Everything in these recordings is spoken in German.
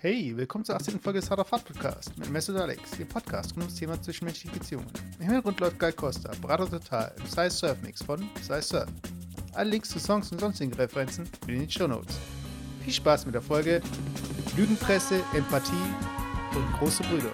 Hey, willkommen zur 18. Folge des Hard of Hard Podcast mit Mesut Alex, dem Podcast rund ums Thema zwischenmenschliche Beziehungen. Im Hintergrund läuft Guy Costa, Berater Total, im Size Surf Mix von Size Surf. Alle Links zu Songs und sonstigen Referenzen in den Show Notes. Viel Spaß mit der Folge Lügenpresse, Empathie und große Brüder.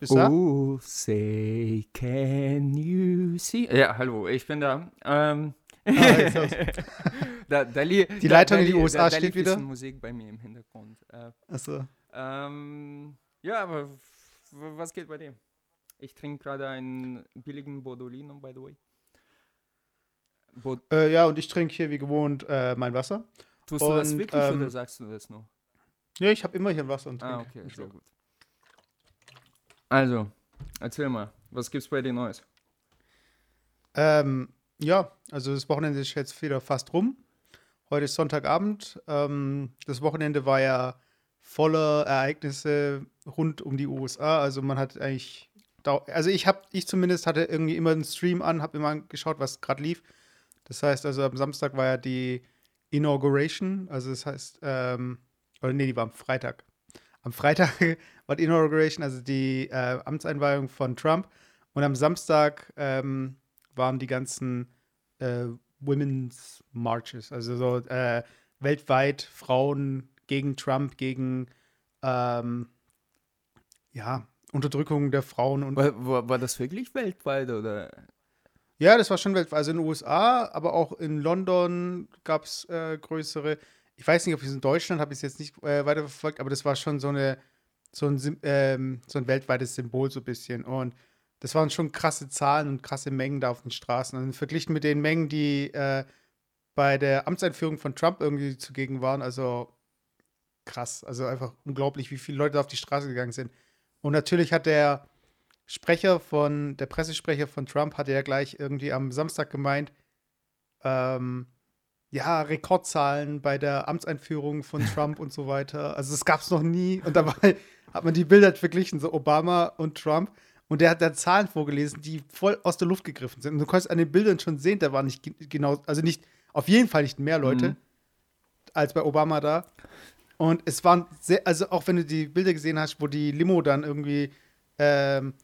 Bist du da? Oh, say, can you see? Ja, hallo, ich bin da. Ähm, Ah, da, da li- Die da- Leitung da in die USA da, da steht wieder. bisschen Musik bei mir im Hintergrund. Äh, Achso. ähm, ja, aber w- was geht bei dir? Ich trinke gerade einen billigen Bordolino, by the way. Bo Äh, ja, und ich trinke hier wie gewohnt äh, mein Wasser. tust du das und, wirklich ähm, oder sagst du das nur? Ja, ich habe immer hier ein Wasser und trinke. Ah, okay, sehr gut. Also, erzähl mal, was gibt's bei dir Neues? Ähm, ja, also das Wochenende ist jetzt wieder fast rum. Heute ist Sonntagabend. Ähm, das Wochenende war ja voller Ereignisse rund um die USA. Also man hat eigentlich, also ich habe, ich zumindest hatte irgendwie immer einen Stream an, habe immer geschaut, was gerade lief. Das heißt, also am Samstag war ja die Inauguration, also das heißt, ähm, oder nee, die war am Freitag. Am Freitag war die Inauguration, also die äh, Amtseinweihung von Trump. Und am Samstag ähm, waren die ganzen äh, Women's Marches, also so äh, weltweit Frauen gegen Trump, gegen ähm, ja, Unterdrückung der Frauen und War, war, war das wirklich weltweit oder? ja, das war schon weltweit, also in den USA, aber auch in London gab es äh, größere. Ich weiß nicht, ob es in Deutschland habe ich es jetzt nicht äh, weiterverfolgt, aber das war schon so eine so ein, ähm, so ein weltweites Symbol so ein bisschen und das waren schon krasse Zahlen und krasse Mengen da auf den Straßen. Und verglichen mit den Mengen, die äh, bei der Amtseinführung von Trump irgendwie zugegen waren, also krass. Also einfach unglaublich, wie viele Leute da auf die Straße gegangen sind. Und natürlich hat der Sprecher von, der Pressesprecher von Trump hatte ja gleich irgendwie am Samstag gemeint, ähm, ja, Rekordzahlen bei der Amtseinführung von Trump und so weiter. Also das gab es noch nie. Und dabei hat man die Bilder verglichen, so Obama und Trump. Und der hat da Zahlen vorgelesen, die voll aus der Luft gegriffen sind. Und du konntest an den Bildern schon sehen, da waren nicht ge- genau, also nicht, auf jeden Fall nicht mehr Leute Mhm. als bei Obama da. Und es waren sehr, also auch wenn du die Bilder gesehen hast, wo die Limo dann irgendwie ähm,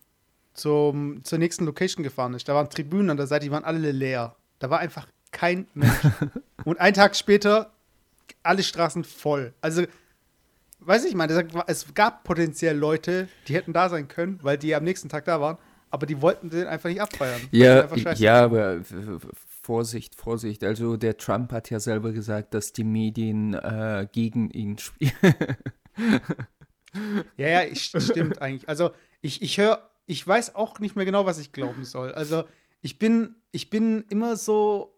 zum, zur nächsten Location gefahren ist, da waren Tribünen an der Seite, die waren alle leer. Da war einfach kein Mensch. Und einen Tag später alle Straßen voll. Also, weiß ich, meine, es gab potenziell Leute, die hätten da sein können, weil die am nächsten Tag da waren, aber die wollten den einfach nicht abfeiern. Ja, ja, aber Vorsicht, Vorsicht. Also der Trump hat ja selber gesagt, dass die Medien äh, gegen ihn spielen. Ja, ja, ich, stimmt eigentlich. Also ich, ich höre, ich weiß auch nicht mehr genau, was ich glauben soll. Also ich bin, ich bin immer so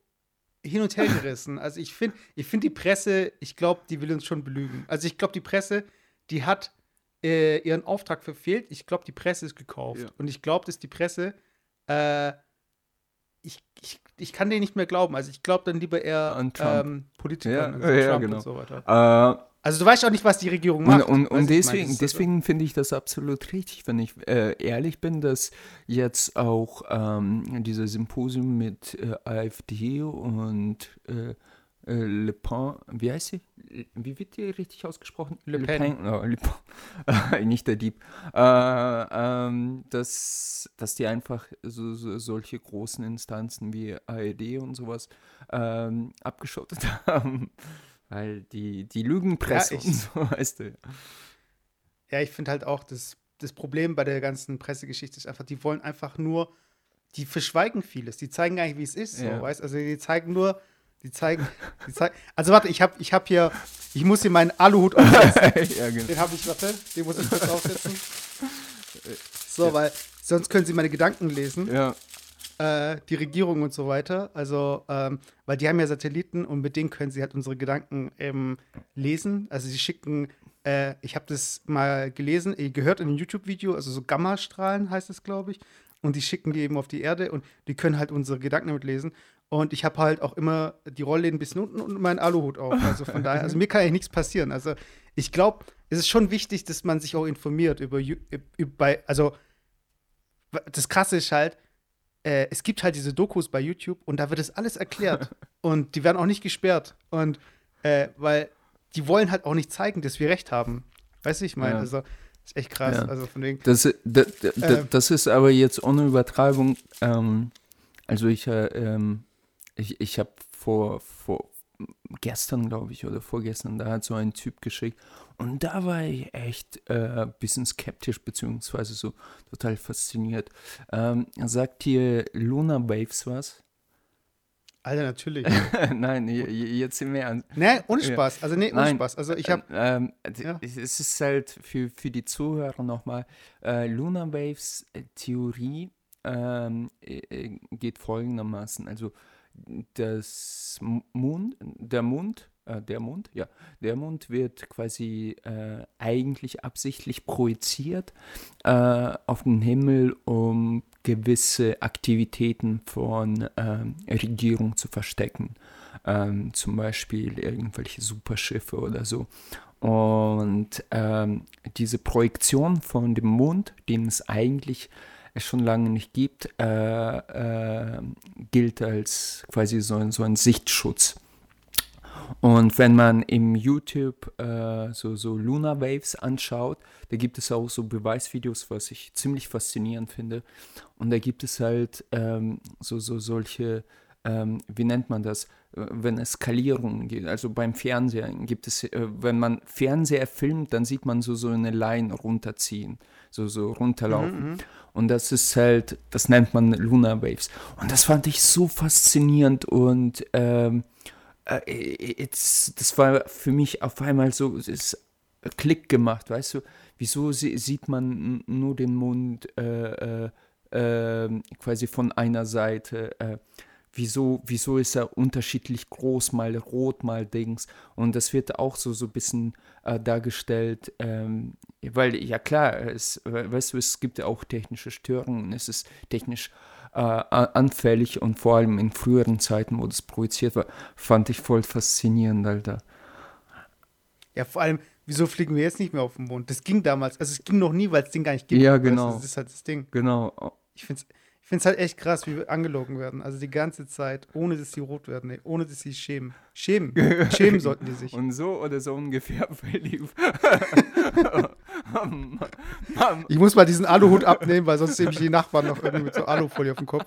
hin und her gerissen. Also ich finde, ich finde die Presse, ich glaube, die will uns schon belügen. Also ich glaube, die Presse, die hat äh, ihren Auftrag verfehlt. Ich glaube, die Presse ist gekauft. Ja. Und ich glaube, dass die Presse, äh, ich, ich, ich kann denen nicht mehr glauben. Also ich glaube dann lieber eher ähm, Politikern, Ja, also ja, Trump genau. und so weiter. äh, Also du weißt auch nicht, was die Regierung und macht. und, und meine, deswegen, deswegen finde ich das absolut richtig, wenn ich äh, ehrlich bin, dass jetzt auch ähm, dieses Symposium mit äh, AfD und äh, äh, Le Pen, wie heißt sie? Wie wird die richtig ausgesprochen? Le Pen. Oh, Le Pen. Nicht der Dieb. Äh, ähm, dass, dass die einfach so, so, solche großen Instanzen wie ARD und sowas ähm, abgeschottet haben. Weil die, die Lügenpresse Ja, ich- und so, weißt du. Ja, ich finde halt auch, das, das Problem bei der ganzen Pressegeschichte ist einfach, die wollen einfach nur, die verschweigen vieles. Die zeigen gar nicht, wie es ist, so, Ja. weißt Also die zeigen nur, die zeigen, die zeigen. Also warte, ich habe ich hab hier, ich muss hier meinen Aluhut aufsetzen. ja, genau. Den habe ich, warte, den muss ich kurz aufsetzen. So, weil sonst können sie meine Gedanken lesen. Ja. Äh, die Regierung und so weiter. Also, ähm, weil die haben ja Satelliten und mit denen können sie halt unsere Gedanken eben lesen. Also sie schicken, äh, ich habe das mal gelesen, äh, gehört in einem YouTube-Video, also so Gammastrahlen heißt es, glaube ich. Und die schicken die eben auf die Erde und die können halt unsere Gedanken damit lesen. Und ich habe halt auch immer die Rollläden ein bisschen unten und meinen Aluhut auf. Also von daher, also mir kann eigentlich nichts passieren. Also ich glaube, es ist schon wichtig, dass man sich auch informiert über, über bei, also das Krasse ist halt, äh, es gibt halt diese Dokus bei YouTube und da wird es alles erklärt. und die werden auch nicht gesperrt. Und äh, weil die wollen halt auch nicht zeigen, dass wir recht haben. Weißt du, ich meine, ja. also ist echt krass. Ja. Also von wegen, das, das, das, äh, das, ist aber jetzt ohne Übertreibung. Ähm, also ich, äh, ähm, ich, ich habe vor, vor gestern, glaube ich, oder vorgestern, da hat so ein Typ geschickt und da war ich echt ein äh, bisschen skeptisch, beziehungsweise so total fasziniert. Ähm, sagt dir Luna Waves was? Alter, natürlich. Nein, jetzt im Ernst. Nee, ohne Spaß. Also, nee, ohne Nein, Spaß. Also, ich habe. Ähm, ja. Es ist halt für, für die Zuhörer nochmal: äh, Luna Waves äh, Theorie ähm, äh, geht folgendermaßen. Also, das Mond, der Mond äh, der Mond, ja, der Mond wird quasi äh, eigentlich absichtlich projiziert äh, auf den Himmel, um gewisse Aktivitäten von äh, Regierung zu verstecken. Ähm, zum Beispiel irgendwelche Superschiffe oder so. Und ähm, diese Projektion von dem Mond, den es eigentlich schon lange nicht gibt, äh, äh, gilt als quasi so ein, so ein Sichtschutz. Und wenn man im YouTube äh, so, so Lunar Waves anschaut, da gibt es auch so Beweisvideos, was ich ziemlich faszinierend finde. Und da gibt es halt ähm, so, so solche, ähm, wie nennt man das, wenn es Skalierungen geht. Also beim Fernsehen gibt es, äh, wenn man Fernseher filmt, dann sieht man so, so eine Line runterziehen, so, so runterlaufen. Mhm, mhm. und das ist halt, das nennt man Lunar Waves. Und das fand ich so faszinierend und ähm, äh, jetzt, das war für mich auf einmal so, es ist Klick gemacht, weißt du? Wieso sieht man nur den Mund äh, äh, ähm, quasi von einer Seite? Äh, wieso, wieso ist er unterschiedlich groß, mal rot, mal Dings? Und das wird auch so, so ein bisschen äh, dargestellt, ähm, weil, ja klar, es, weißt du, es gibt ja auch technische Störungen, es ist technisch äh, anfällig und vor allem in früheren Zeiten, wo das projiziert war, fand ich voll faszinierend, Alter. Ja, vor allem, wieso fliegen wir jetzt nicht mehr auf den Mond? Das ging damals, also es ging noch nie, weil es den gar nicht gibt. Ja, genau. Das ist halt das Ding. Genau. Ich finde es ich finde es halt echt krass, wie wir angelogen werden. Also die ganze Zeit, ohne dass sie rot werden, nee, ohne dass sie schämen. Schämen. Schämen sollten die sich. Und so oder so ungefähr verlief. ich muss mal diesen Aluhut abnehmen, weil sonst nehme ich die Nachbarn noch irgendwie mit so Alufolie auf dem Kopf.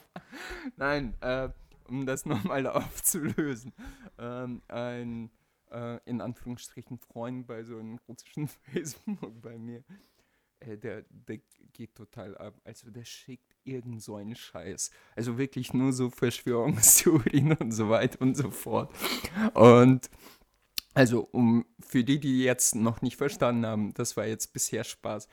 Nein, äh, um das nochmal aufzulösen. Ähm, ein, äh, in Anführungsstrichen, Freund bei so einem russischen Facebook bei mir, äh, der, der geht total ab. Also der schickt irgend so einen Scheiß. Also wirklich nur so Verschwörungstheorien und so weiter und so fort. Und also um für die, die jetzt noch nicht verstanden haben, das war jetzt bisher Spaß.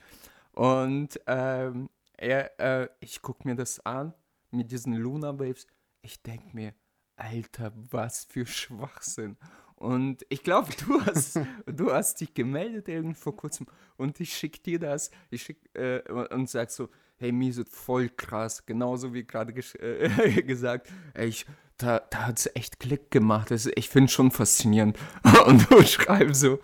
Und ähm, er, äh, ich gucke mir das an mit diesen Luna Waves. Ich denke mir, Alter, was für Schwachsinn. Und ich glaube, du hast, du hast dich gemeldet irgendwo vor kurzem und ich schicke dir das. Ich schick, äh, und sag so, hey, Miso, voll krass. Genauso wie gerade äh, gesagt. Ey, ich, da, da hat es echt Klick gemacht. Das, ich finde es schon faszinierend. Und du schreibst so,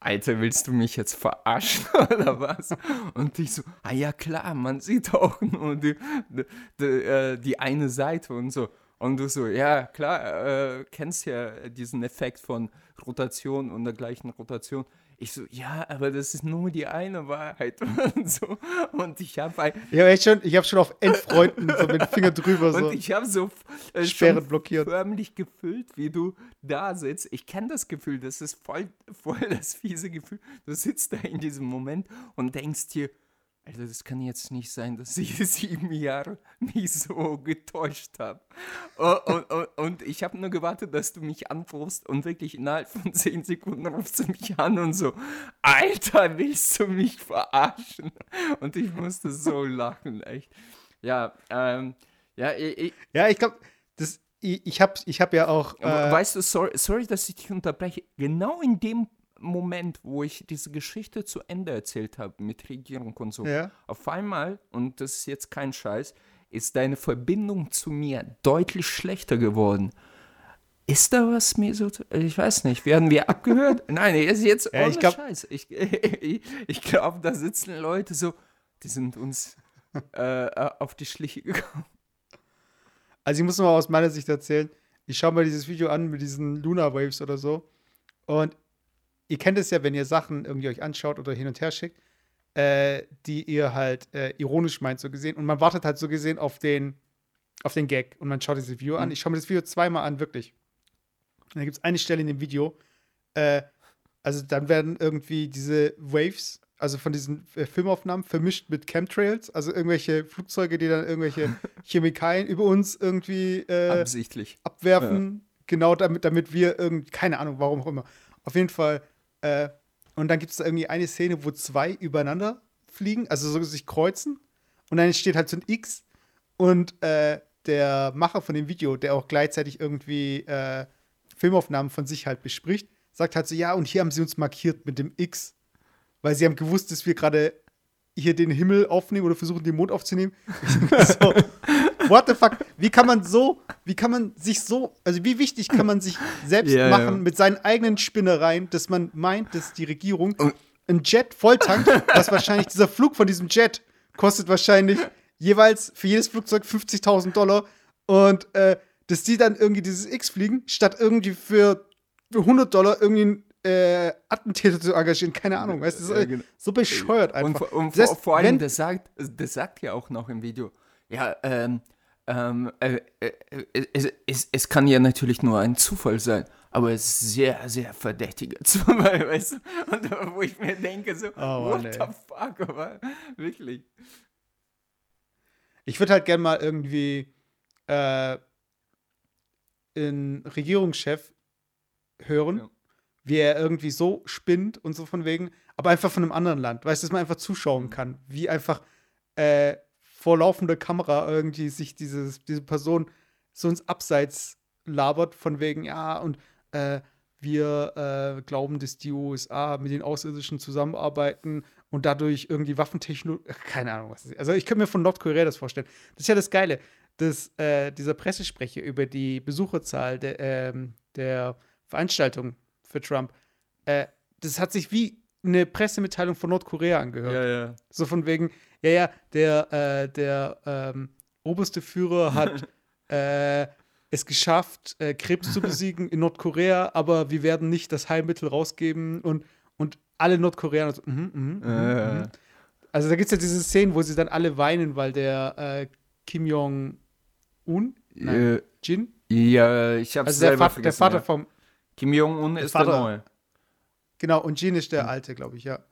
Alter, willst du mich jetzt verarschen oder was? Und ich so, ah ja klar, man sieht auch nur die, die, die, äh, die eine Seite und so. Und du so, ja klar, äh, kennst ja diesen Effekt von Rotation und der gleichen Rotation. Ich so, ja, aber das ist nur die eine Wahrheit und so. Und ich habe ein. Ja, ich schon, ich habe schon auf Endfreunden so mit dem Finger drüber so. Und ich habe so äh, Sperren blockiert. förmlich gefühlt, wie du da sitzt. Ich kenne das Gefühl, das ist voll, voll das fiese Gefühl. Du sitzt da in diesem Moment und denkst dir, also das kann jetzt nicht sein, dass ich sieben Jahre mich so getäuscht habe. Und, und, und, ich habe nur gewartet, dass du mich anrufst und wirklich innerhalb von zehn Sekunden rufst du mich an und so, Alter, willst du mich verarschen? Und ich musste so lachen, echt. Ja, ähm, Ja, ich, ja, ich glaube, das, ich, ich habe ich hab ja auch. Äh, weißt du, sorry, sorry, dass ich dich unterbreche. Genau in dem Moment, wo ich diese Geschichte zu Ende erzählt habe mit Regierung und so, ja. auf einmal, und das ist jetzt kein Scheiß, ist deine Verbindung zu mir deutlich schlechter geworden. Ist da was mir so? Ich weiß nicht. Werden wir abgehört? Nein, ist jetzt ja, ich glaub, Scheiß. Ich, ich, ich glaube, da sitzen Leute so, die sind uns äh, auf die Schliche gekommen. Also ich muss mal aus meiner Sicht erzählen. Ich schaue mal dieses Video an mit diesen Lunar Waves oder so. Und ihr kennt es ja, wenn ihr Sachen irgendwie euch anschaut oder hin und her schickt, äh, die ihr halt äh, ironisch meint, so gesehen. Und man wartet halt so gesehen auf den, auf den Gag und man schaut dieses Video mhm. an. Ich schaue mir das Video zweimal an, wirklich. Und da gibt es eine Stelle in dem Video, äh, also dann werden irgendwie diese Waves, also von diesen äh, Filmaufnahmen, vermischt mit Chemtrails, also irgendwelche Flugzeuge, die dann irgendwelche Chemikalien über uns irgendwie äh, absichtlich abwerfen. Ja. Genau damit, damit wir irgendwie, keine Ahnung, warum auch immer. Auf jeden Fall äh, und dann gibt es da irgendwie eine Szene, wo zwei übereinander fliegen, also so sich kreuzen. Und dann steht halt so ein X. Und äh, der Macher von dem Video, der auch gleichzeitig irgendwie äh, Filmaufnahmen von sich halt bespricht, sagt halt so: Ja, und hier haben sie uns markiert mit dem X. Weil sie haben gewusst, dass wir gerade hier den Himmel aufnehmen oder versuchen, den Mond aufzunehmen. so, what the fuck? Wie kann man so, wie kann man sich so, also wie wichtig kann man sich selbst ja, machen ja. mit seinen eigenen Spinnereien, dass man meint, dass die Regierung ein Jet volltankt, was wahrscheinlich dieser Flug von diesem Jet kostet wahrscheinlich jeweils für jedes Flugzeug 50.000 Dollar und äh, dass die dann irgendwie dieses X fliegen, statt irgendwie für 100 Dollar irgendwie äh, Attentäter zu engagieren, keine Ahnung, weißt du, so, ja, genau. so bescheuert einfach. Und, und das heißt, vor, allem, das sagt, das sagt ja auch noch im Video, ja, ähm, ähm, äh, äh, äh, es, es, es, kann ja natürlich nur ein Zufall sein, aber es ist sehr, sehr verdächtiger Zufall, weißt du? Und wo ich mir denke, so, oh, what nee. the fuck, aber wirklich. Ich würde halt gerne mal irgendwie äh, einen Regierungschef hören, ja. wie er irgendwie so spinnt und so von wegen, aber einfach von einem anderen Land, weißt du, dass man einfach zuschauen kann, wie einfach äh, vor laufender Kamera irgendwie sich dieses, diese Person so ins Abseits labert, von wegen, ja, und äh, wir äh, glauben, dass die USA mit den Außerirdischen zusammenarbeiten und dadurch irgendwie Waffentechnologie, keine Ahnung, was ist. Also ich könnte mir von Nordkorea das vorstellen. Das ist ja das Geile, dass äh, dieser Pressesprecher über die Besucherzahl der, ähm, der Veranstaltung für Trump, äh, das hat sich wie eine Pressemitteilung von Nordkorea angehört. Ja, ja. So von wegen, ja, ja, der, äh, der ähm, oberste Führer hat äh, es geschafft, äh, Krebs zu besiegen in Nordkorea, aber wir werden nicht das Heilmittel rausgeben und, und alle Nordkoreaner so, mm, mm, mm, Also da gibt es ja diese Szenen, wo sie dann alle weinen, weil der äh, Kim Jong-un, äh, Jin? Ja, ich hab's also der, Vater, der Vater ja. vom Kim Jong-un ist Vater, der Neue. Genau, und Jin ist der Alte, glaube ich, ja.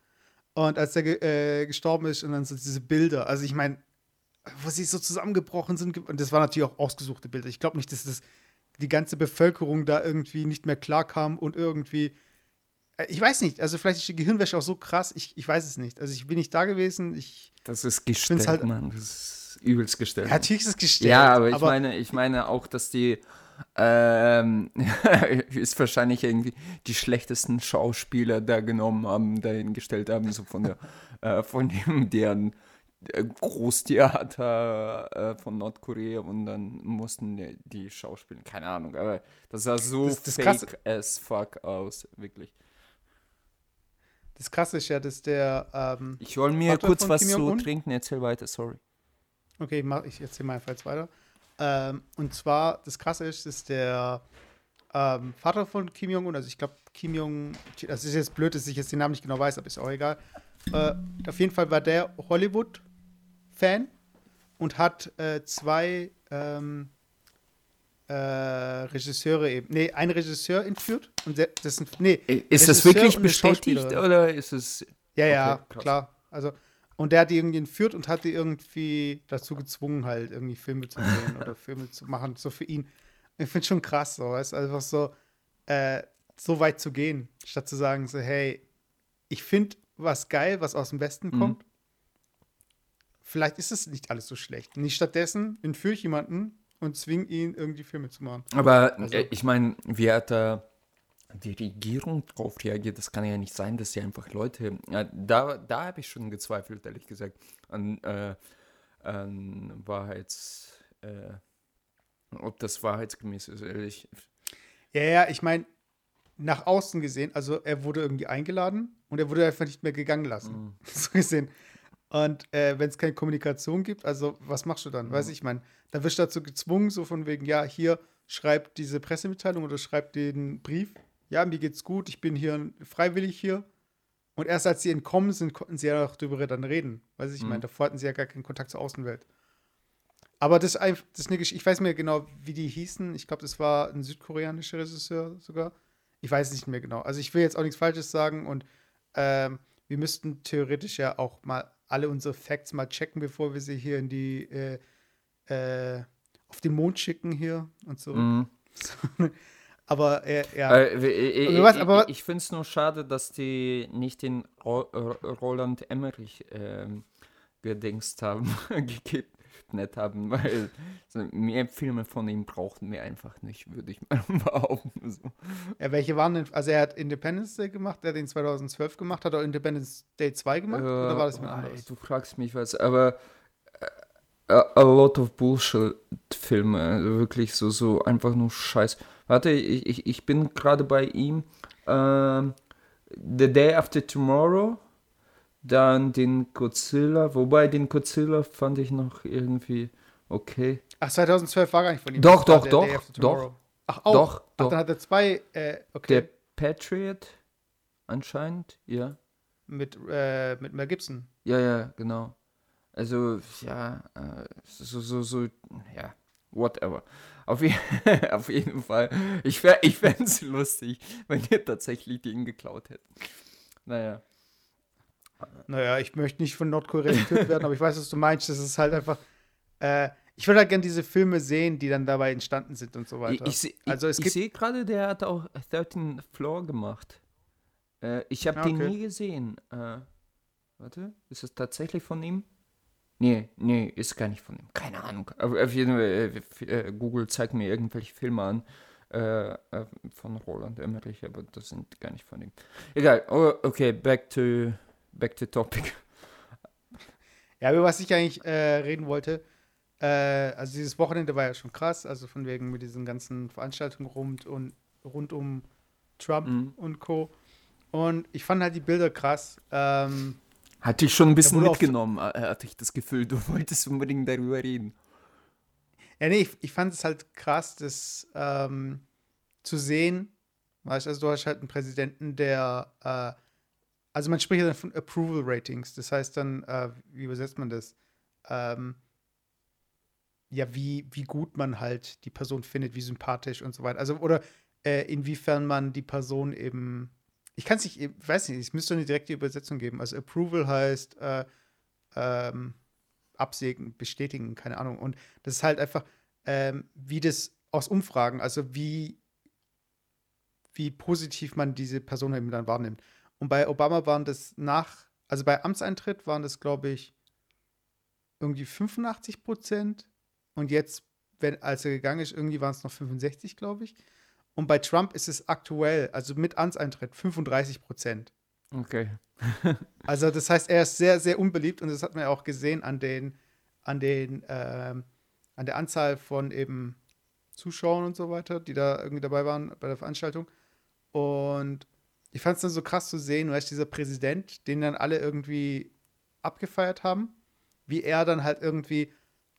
Und als er ge äh, gestorben ist und dann so diese Bilder, also ich meine, wo sie so zusammengebrochen sind, und das waren natürlich auch ausgesuchte Bilder. Ich glaube nicht, dass das die ganze Bevölkerung da irgendwie nicht mehr klarkam und irgendwie. Äh, ich weiß nicht, also vielleicht ist die Gehirnwäsche auch so krass, ich, ich weiß es nicht. Also ich bin nicht da gewesen. Ich das ist gestellt, halt, Mann. Das ist übelst gestellt. Ja, natürlich ist es gestellt. Ja, aber ich aber meine, ich meine auch, dass die ähm, ist wahrscheinlich irgendwie die schlechtesten Schauspieler da genommen haben, dahingestellt haben, so von der, äh, von dem, deren äh, Großtheater äh, von Nordkorea und dann mussten die, die Schauspieler, keine Ahnung, aber das sah so das, das fake as fuck aus, wirklich. Das krasse ist ja, dass der ähm, Ich wollte mir Vater kurz was zu trinken, erzähl weiter, sorry. Okay, ich, mach, ich erzähl mal einfach jetzt weiter. Ähm, und zwar, das Krasse ist, dass der ähm, Vater von Kim Jong-un, also ich glaube, Kim Jong, das ist jetzt blöd, dass ich jetzt den Namen nicht genau weiß, aber ist auch egal. Äh, auf jeden Fall war der Hollywood-Fan und hat äh, zwei ähm, äh, Regisseure eben, nee, einen Regisseur entführt und sind, nee. Ist das wirklich bestätigt oder ist es. Ja, ja, okay, klar. Also, und der hat die irgendwie entführt und hat die irgendwie dazu gezwungen, halt irgendwie Filme zu drehen oder Filme zu machen, so für ihn. Ich finde schon krass, so, weißt einfach so, äh, so weit zu gehen, statt zu sagen, so, hey, ich finde was geil, was aus dem Westen mhm. kommt. vielleicht ist es nicht alles so schlecht. Nicht stattdessen entführe ich jemanden und zwinge ihn, irgendwie Filme zu machen. Aber also. äh, ich meine, wie hat da die Regierung drauf reagiert? Das kann ja nicht sein, dass sie einfach Leute. Ja, da da habe ich schon gezweifelt, ehrlich gesagt, an, äh, an Wahrheits. Äh, ob das wahrheitsgemäß ist, ehrlich. Ja, ja, ich meine, nach außen gesehen, also er wurde irgendwie eingeladen und er wurde einfach nicht mehr gegangen lassen. Mhm. So gesehen. Und äh, wenn es keine Kommunikation gibt, also was machst du dann? Mhm. Weiß ich, ich meine, dann wirst du dazu gezwungen, so von wegen, ja, hier schreibt diese Pressemitteilung oder schreibt den Brief. Ja, mir geht's gut, ich bin hier freiwillig hier. Und erst als sie entkommen sind, konnten sie ja noch darüber dann reden. Weiß ich, mhm. meine, davor hatten sie ja gar keinen Kontakt zur Außenwelt. Aber das, das ist eine Geschichte, ich weiß mehr genau, wie die hießen. Ich glaube, das war ein südkoreanischer Regisseur sogar. Ich weiß nicht mehr genau. Also ich will jetzt auch nichts Falsches sagen und ähm, wir müssten theoretisch ja auch mal alle unsere Facts mal checken, bevor wir sie hier in die äh, äh, auf den Mond schicken hier und so. Mhm. aber äh, ja. Äh, was, aber, ich, ich finde es nur schade, dass die nicht den Ro Roland Emmerich ähm, gedingst haben, nett haben, weil mehr Filme von ihm brauchten wir einfach nicht, würde ich mal behaupten. So. Ja, welche waren denn, also er hat Independence Day gemacht, der hat den 2012 gemacht, hat er Independence Day 2 gemacht äh, oder war das jemand anderes? Du fragst mich was, aber uh, a lot of Bullshit Filme, also wirklich so, so einfach nur Scheiß. Warte, ich, ich, ich bin gerade bei ihm. Uh, The Day After Tomorrow dann den Godzilla, wobei den Godzilla fand ich noch irgendwie okay. Ach, 2012 war gar nicht von ihm. Doch, doch, doch, doch. Ach, auch? Doch, Ach, doch. dann hat er zwei, äh, okay. Der Patriot anscheinend, ja. Mit, äh, mit Mel Gibson. Ja, ja, genau. Also, ja, äh, so, so, so, ja, whatever. Auf, je auf jeden Fall. Ich, ich fände es lustig, wenn ihr tatsächlich den geklaut hättet. Naja. Naja, ich möchte nicht von Nordkorea getötet werden, aber ich weiß, was du meinst. Das ist halt einfach. Äh, ich würde halt gerne diese Filme sehen, die dann dabei entstanden sind und so weiter. Ich, ich, also es ich sehe gerade, der hat auch 13 Floor gemacht. Äh, ich habe ah, okay. den nie gesehen. Äh, warte, ist es tatsächlich von ihm? Nee, nee, ist gar nicht von ihm. Keine Ahnung. Auf jeden Fall, äh, äh, Google zeigt mir irgendwelche Filme an äh, äh, von Roland Emmerich, aber das sind gar nicht von ihm. Egal, oh, okay, back to back to topic. Ja, über was ich eigentlich äh, reden wollte, äh, also dieses Wochenende war ja schon krass, also von wegen mit diesen ganzen Veranstaltungen rund, und, rund um Trump mhm. und Co. Und ich fand halt die Bilder krass. Ähm, hatte ich schon ein bisschen mitgenommen, äh, hatte ich das Gefühl, du wolltest unbedingt darüber reden. Ja, nee, ich, ich fand es halt krass, das ähm, zu sehen. Weißt also du hast halt einen Präsidenten, der äh, also man spricht ja dann von Approval Ratings. Das heißt dann, äh, wie übersetzt man das? Ähm, ja, wie, wie gut man halt die Person findet, wie sympathisch und so weiter. Also, oder äh, inwiefern man die Person eben. Ich kann es nicht, ich weiß nicht, es müsste eine direkte Übersetzung geben. Also Approval heißt äh, ähm, absägen, bestätigen, keine Ahnung. Und das ist halt einfach, ähm, wie das aus Umfragen, also wie, wie positiv man diese Person eben dann wahrnimmt. Und bei Obama waren das nach, also bei Amtseintritt waren das, glaube ich, irgendwie 85 Prozent. Und jetzt, wenn, als er gegangen ist, irgendwie waren es noch 65, glaube ich. Und bei Trump ist es aktuell, also mit Amtseintritt, 35 Prozent. Okay. also das heißt, er ist sehr, sehr unbeliebt und das hat man ja auch gesehen an den, an den, ähm, an der Anzahl von eben Zuschauern und so weiter, die da irgendwie dabei waren bei der Veranstaltung. Und ich fand es dann so krass zu sehen, weißt dieser Präsident, den dann alle irgendwie abgefeiert haben, wie er dann halt irgendwie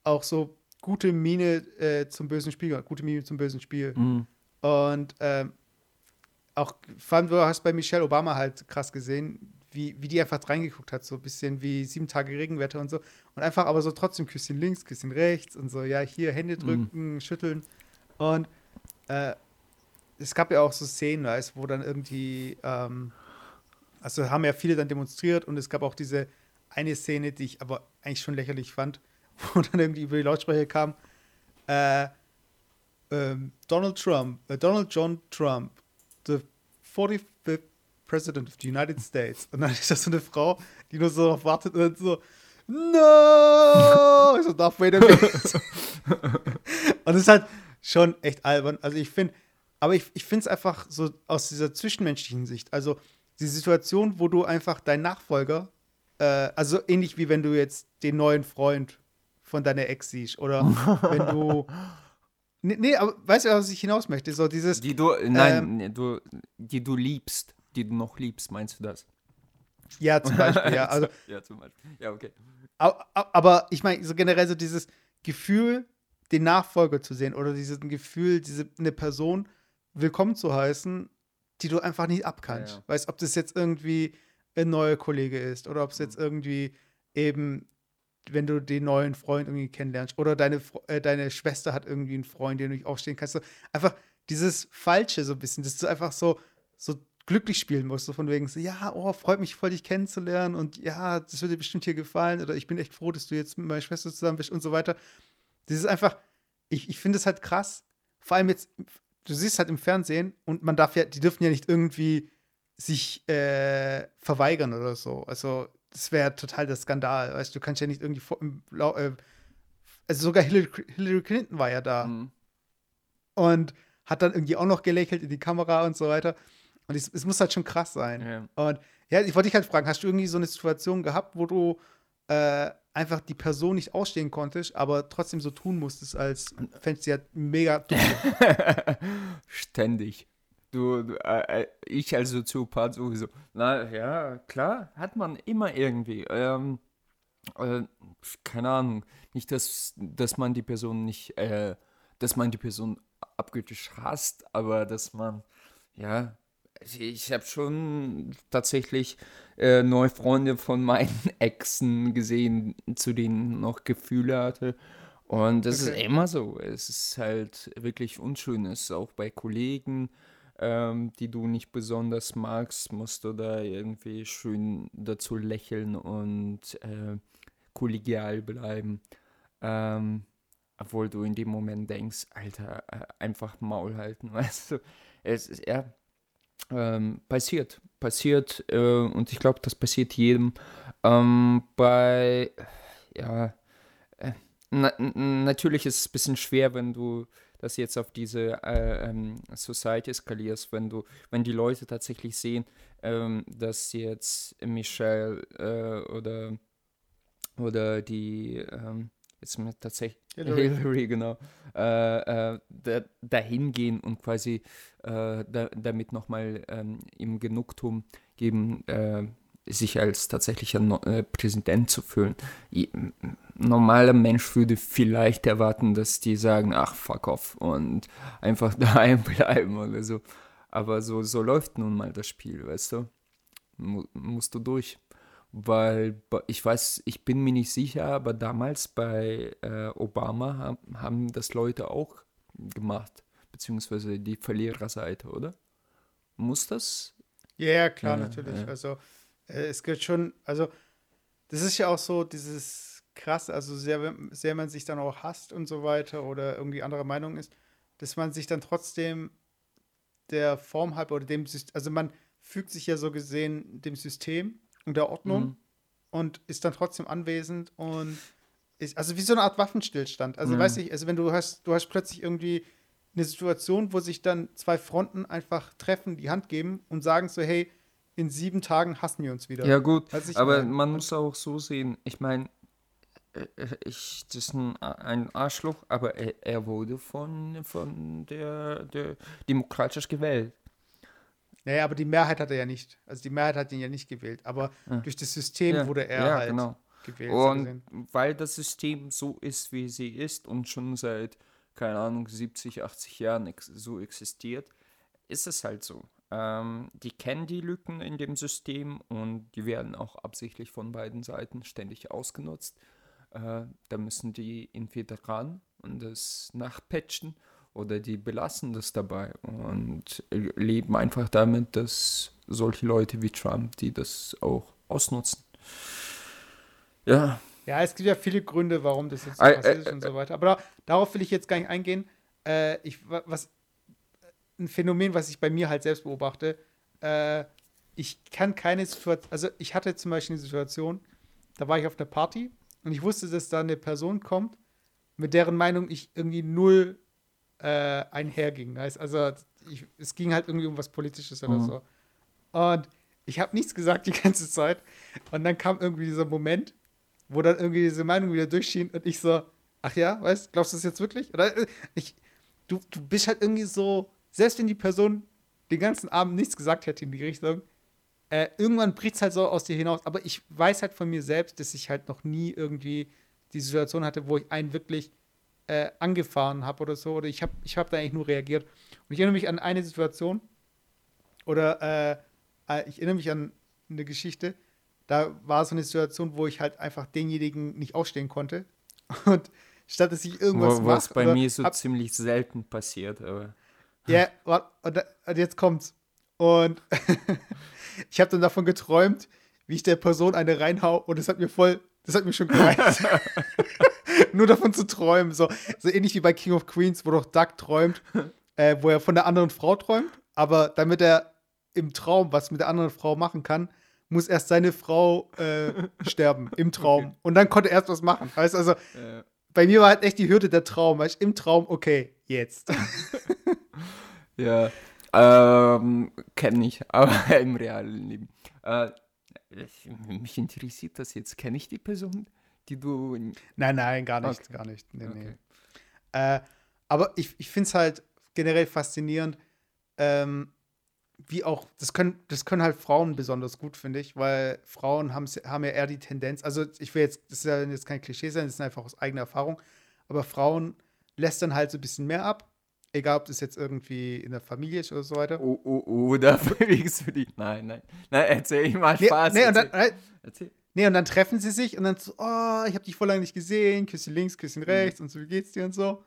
auch so gute Miene äh, zum bösen Spiel, gute Miene zum bösen Spiel. Mhm. Und ähm, auch, vor allem, du hast bei Michelle Obama halt krass gesehen, wie, wie die einfach reingeguckt hat, so ein bisschen wie sieben Tage Regenwetter und so. Und einfach aber so trotzdem Küsschen links, Küsschen rechts und so, ja, hier Hände mhm. drücken, mhm. schütteln. Und äh, es gab ja auch so Szenen, weißt, wo dann irgendwie, ähm, also haben ja viele dann demonstriert und es gab auch diese eine Szene, die ich aber eigentlich schon lächerlich fand, wo dann irgendwie über die Lautsprecher kam, äh, Donald Trump, äh, Donald John Trump, the 45th President of the United States. Und dann ist das so eine Frau, die nur so darauf wartet und so, no! so Darth Vader. und es ist halt schon echt albern. Also ich finde, aber ich, ich finde es einfach so aus dieser zwischenmenschlichen Sicht. Also die Situation, wo du einfach deinen Nachfolger, äh, also ähnlich wie wenn du jetzt den neuen Freund von deiner Ex siehst oder wenn du Nee, nee, aber weißt du, was ich hinaus möchte? So dieses. Die du, nein, ähm, du, die du liebst, die du noch liebst, meinst du das? Ja, zum Beispiel, ja. Also, ja, zum Beispiel. Ja, okay. Aber, aber ich meine, so generell so dieses Gefühl, den Nachfolger zu sehen oder dieses Gefühl, diese eine Person willkommen zu heißen, die du einfach nicht abkannst. Ja, ja. Weißt, ob das jetzt irgendwie ein neuer Kollege ist oder ob es jetzt mhm. irgendwie eben wenn du den neuen Freund irgendwie kennenlernst oder deine, äh, deine Schwester hat irgendwie einen Freund, den du nicht aufstehen kannst. So, einfach dieses Falsche so ein bisschen, dass du einfach so, so glücklich spielen musst, so von wegen so, ja, oh, freut mich voll, dich kennenzulernen und ja, das wird dir bestimmt hier gefallen oder ich bin echt froh, dass du jetzt mit meiner Schwester zusammen bist und so weiter. Das ist einfach, ich, ich finde es halt krass, vor allem jetzt, du siehst halt im Fernsehen und man darf ja, die dürfen ja nicht irgendwie sich äh, verweigern oder so. Also das wäre total der Skandal. Weißt du, kannst ja nicht irgendwie vor, äh, also sogar Hillary, Hillary, Clinton war ja da. Mhm. Und hat dann irgendwie auch noch gelächelt in die Kamera und so weiter. Und es, es muss halt schon krass sein. Ja. Und ja, ich wollte dich halt fragen, hast du irgendwie so eine Situation gehabt, wo du äh, einfach die Person nicht ausstehen konntest, aber trotzdem so tun musstest, als fändest du ja mega Ständig. Du, du äh, äh, ich als Soziopath sowieso. Na ja, klar, hat man immer irgendwie. Ähm, äh, keine Ahnung. Nicht, dass, dass man die Person nicht, äh, dass man die Person abgöttisch hasst, aber dass man, ja, ich habe schon tatsächlich äh, neue Freunde von meinen Exen gesehen, zu denen noch Gefühle hatte. Und das okay. ist immer so. Es ist halt wirklich unschön. Es ist auch bei Kollegen ähm, die du nicht besonders magst, musst du da irgendwie schön dazu lächeln und äh, kollegial bleiben. Ähm, obwohl du in dem Moment denkst, Alter, äh, einfach Maul halten, weißt du. Es ist ja ähm, passiert, passiert äh, und ich glaube, das passiert jedem. Ähm, bei, ja, äh, na, natürlich ist es ein bisschen schwer, wenn du das jetzt auf diese äh, ähm, Society skalierst, wenn du, wenn die Leute tatsächlich sehen, ähm, dass jetzt Michelle äh, oder oder die ähm, jetzt mit tatsächlich Hillary, Hillary genau, äh, äh, da, dahin gehen und quasi äh, da, damit nochmal ähm, ihm Genugtuung geben, äh, sich als tatsächlicher äh, Präsident zu fühlen. Ein normaler Mensch würde vielleicht erwarten, dass die sagen, ach, fuck off und einfach daheim bleiben oder so. Aber so, so läuft nun mal das Spiel, weißt du? Mu musst du durch. Weil ich weiß, ich bin mir nicht sicher, aber damals bei äh, Obama haben, haben das Leute auch gemacht, beziehungsweise die Verliererseite, oder? Muss das? Ja, yeah, klar, ja, natürlich. Ja. Also es gibt schon, also das ist ja auch so dieses krasse, also sehr, sehr man sich dann auch hasst und so weiter oder irgendwie anderer Meinung ist, dass man sich dann trotzdem der Form halber oder dem System, also man fügt sich ja so gesehen dem System und der Ordnung mhm. und ist dann trotzdem anwesend und ist, also wie so eine Art Waffenstillstand. Also mhm. weiß ich, also wenn du hast, du hast plötzlich irgendwie eine Situation, wo sich dann zwei Fronten einfach treffen, die Hand geben und sagen so, hey, in sieben Tagen hassen wir uns wieder. Ja, gut, aber meine? man muss auch so sehen, ich meine, äh, äh, ich, das ist ein, ein Arschloch, aber er, er, wurde von, von der, der demokratisch gewählt. Naja, aber die Mehrheit hat er ja nicht. Also die Mehrheit hat ihn ja nicht gewählt. Aber ja. durch das System ja, wurde er ja, halt genau. gewählt. Und weil das System so ist, wie sie ist und schon seit, keine Ahnung, 70, 80 Jahren so existiert, ist es halt so. Ähm, die kennen die Lücken in dem System und die werden auch absichtlich von beiden Seiten ständig ausgenutzt. Äh, da müssen die entweder ran und das nachpatchen oder die belassen das dabei und leben einfach damit, dass solche Leute wie Trump, die das auch ausnutzen. Ja. Ja, es gibt ja viele Gründe, warum das jetzt so äh, passiert ist und so weiter. Aber da, darauf will ich jetzt gar nicht eingehen. Äh, ich, was, ein Phänomen, was ich bei mir halt selbst beobachte. Äh, ich kann keine Situation, also ich hatte zum Beispiel eine Situation, da war ich auf einer Party und ich wusste, dass da eine Person kommt, mit deren Meinung ich irgendwie null äh, einherging. Also ich, es ging halt irgendwie um was Politisches oder mhm. so. Und ich habe nichts gesagt die ganze Zeit. Und dann kam irgendwie dieser Moment, wo dann irgendwie diese Meinung wieder durchschien und ich so, ach ja, weißt, glaubst du das jetzt wirklich? Oder äh, ich, du, du bist halt irgendwie so, selbst wenn die Person den ganzen Abend nichts gesagt hätte in die Richtung, äh, irgendwann bricht es halt so aus dir hinaus. Aber ich weiß halt von mir selbst, dass ich halt noch nie irgendwie die Situation hatte, wo ich einen wirklich äh, angefahren habe oder so. Oder ich habe ich hab da eigentlich nur reagiert. Und ich erinnere mich an eine Situation, oder äh, äh, ich erinnere mich an eine Geschichte, da war so eine Situation, wo ich halt einfach denjenigen nicht ausstehen konnte. Und statt dass ich irgendwas mache. Was bei mir so ziemlich selten passiert, aber. Ja, und, und jetzt kommt's. Und ich habe dann davon geträumt, wie ich der Person eine reinhau und das hat mir voll, das hat mir schon gereicht. Nur davon zu träumen, so, so ähnlich wie bei King of Queens, wo doch Doug träumt, äh, wo er von der anderen Frau träumt, aber damit er im Traum was mit der anderen Frau machen kann, muss erst seine Frau äh, sterben im Traum okay. und dann konnte er erst was machen. Weißt also ja. bei mir war halt echt die Hürde der Traum, weißt im Traum, okay, jetzt. ja, ähm, kenne ich, aber im realen Leben. Äh, mich interessiert das jetzt. Kenne ich die Person, die du. Nein, nein, gar nicht, okay. gar nicht. Nee, okay. nee. Äh, aber ich, ich finde es halt generell faszinierend, ähm, wie auch, das können, das können halt Frauen besonders gut, finde ich, weil Frauen haben, haben ja eher die Tendenz, also ich will jetzt, das ist ja jetzt kein Klischee sein, das ist einfach aus eigener Erfahrung, aber Frauen lässt dann halt so ein bisschen mehr ab Egal, ob das jetzt irgendwie in der Familie ist oder so weiter. Oh, oh, oh, da bewegst du dich. Nein, nein. Nein, erzähl ich mal Spaß. Nee, nee, und dann, erzähl. nee, und dann treffen sie sich und dann so, oh, ich habe dich voll lange nicht gesehen, Küsschen links, Küsschen mhm. rechts mhm. und so, wie geht's dir und so.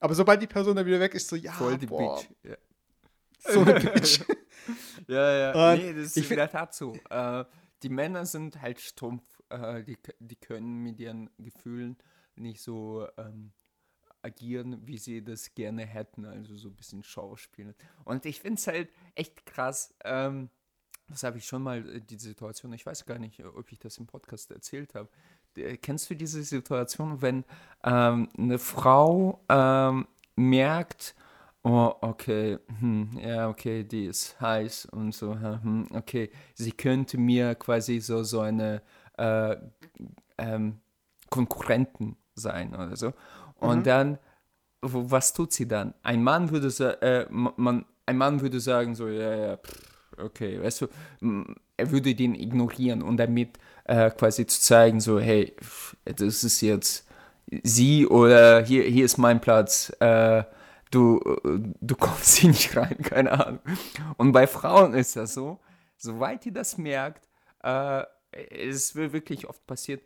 Aber sobald die Person dann wieder weg ist, so, ja, Voll die boah. Bitch. Ja. So eine Bitch. ja, ja. Und nee, das ist in der Tat so. Äh, die Männer sind halt stumpf. Äh, die, die können mit ihren Gefühlen nicht so ähm, agieren, wie sie das gerne hätten, also so ein bisschen Schauspielen. Und ich finde es halt echt krass. Ähm, das habe ich schon mal, äh, die Situation, ich weiß gar nicht, ob ich das im Podcast erzählt habe. Kennst du diese Situation, wenn ähm, eine Frau ähm, merkt, oh, okay, hm, ja, okay, die ist heiß und so, hm, okay, sie könnte mir quasi so, so eine äh, ähm, Konkurrenten sein oder so. Und mhm. dann, was tut sie dann? Ein Mann würde, äh, man, ein Mann würde sagen, so, ja, ja, okay, weißt du, er würde den ignorieren und damit äh, quasi zu zeigen, so, hey, das ist jetzt sie oder hier, hier ist mein Platz, äh, du, du kommst hier nicht rein, keine Ahnung. Und bei Frauen ist das so, soweit ihr das merkt, äh, es wird wirklich oft passiert,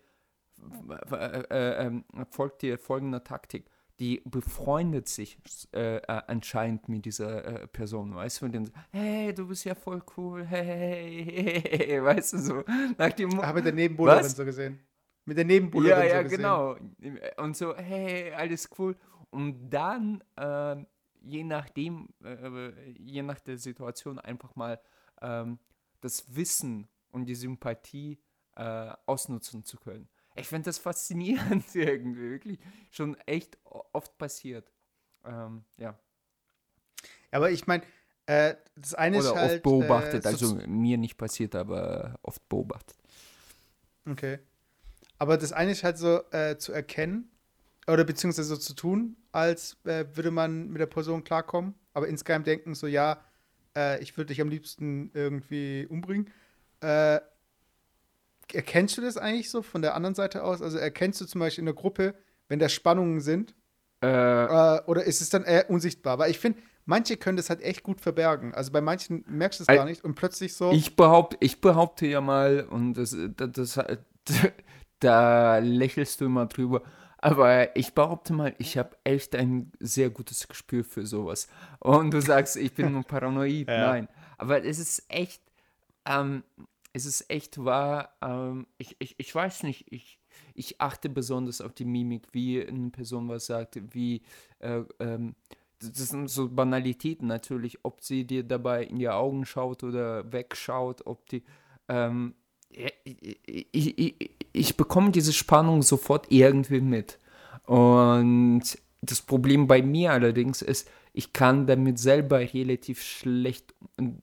äh, äh, ähm, folgt dir folgende Taktik. Die befreundet sich äh, äh, anscheinend mit dieser äh, Person, weißt du? Und dann, hey, du bist ja voll cool, hey, hey, hey, weißt du so. Nach dem Habe der Nebenbuhlerin so gesehen. Mit der Nebenbuhlerin ja, ja, so gesehen. genau. Und so, hey, alles cool. Und dann, äh, je nachdem, äh, je nach der Situation, einfach mal ähm, das Wissen und die Sympathie äh, ausnutzen zu können. Ich finde das faszinierend irgendwie, wirklich schon echt oft passiert. Ähm, ja. Aber ich meine, äh, das eine Oder ist halt. oft beobachtet, äh, also mir nicht passiert, aber oft beobachtet. Okay. Aber das eine ist halt so äh, zu erkennen oder beziehungsweise so zu tun, als äh, würde man mit der Person klarkommen, aber insgeheim denken so, ja, äh, ich würde dich am liebsten irgendwie umbringen. Erkennst du das eigentlich so von der anderen Seite aus? Also erkennst du zum Beispiel in der Gruppe, wenn da Spannungen sind? Äh, äh, oder ist es dann eher unsichtbar? Weil ich finde, manche können das halt echt gut verbergen. Also bei manchen merkst du es gar nicht und plötzlich so. Ich behaupte, ich behaupte ja mal, und das, das, das, da lächelst du immer drüber. Aber ich behaupte mal, ich habe echt ein sehr gutes Gespür für sowas. Und du sagst, ich bin nur paranoid. ja. Nein. Aber es ist echt, ähm, es ist echt wahr, ähm, ich, ich, ich weiß nicht, ich, ich achte besonders auf die Mimik, wie eine Person was sagt, wie, äh, ähm, das sind so Banalitäten natürlich, ob sie dir dabei in die Augen schaut oder wegschaut, ob die, ähm, ich, ich, ich bekomme diese Spannung sofort irgendwie mit. Und das Problem bei mir allerdings ist, ich kann damit selber relativ schlecht,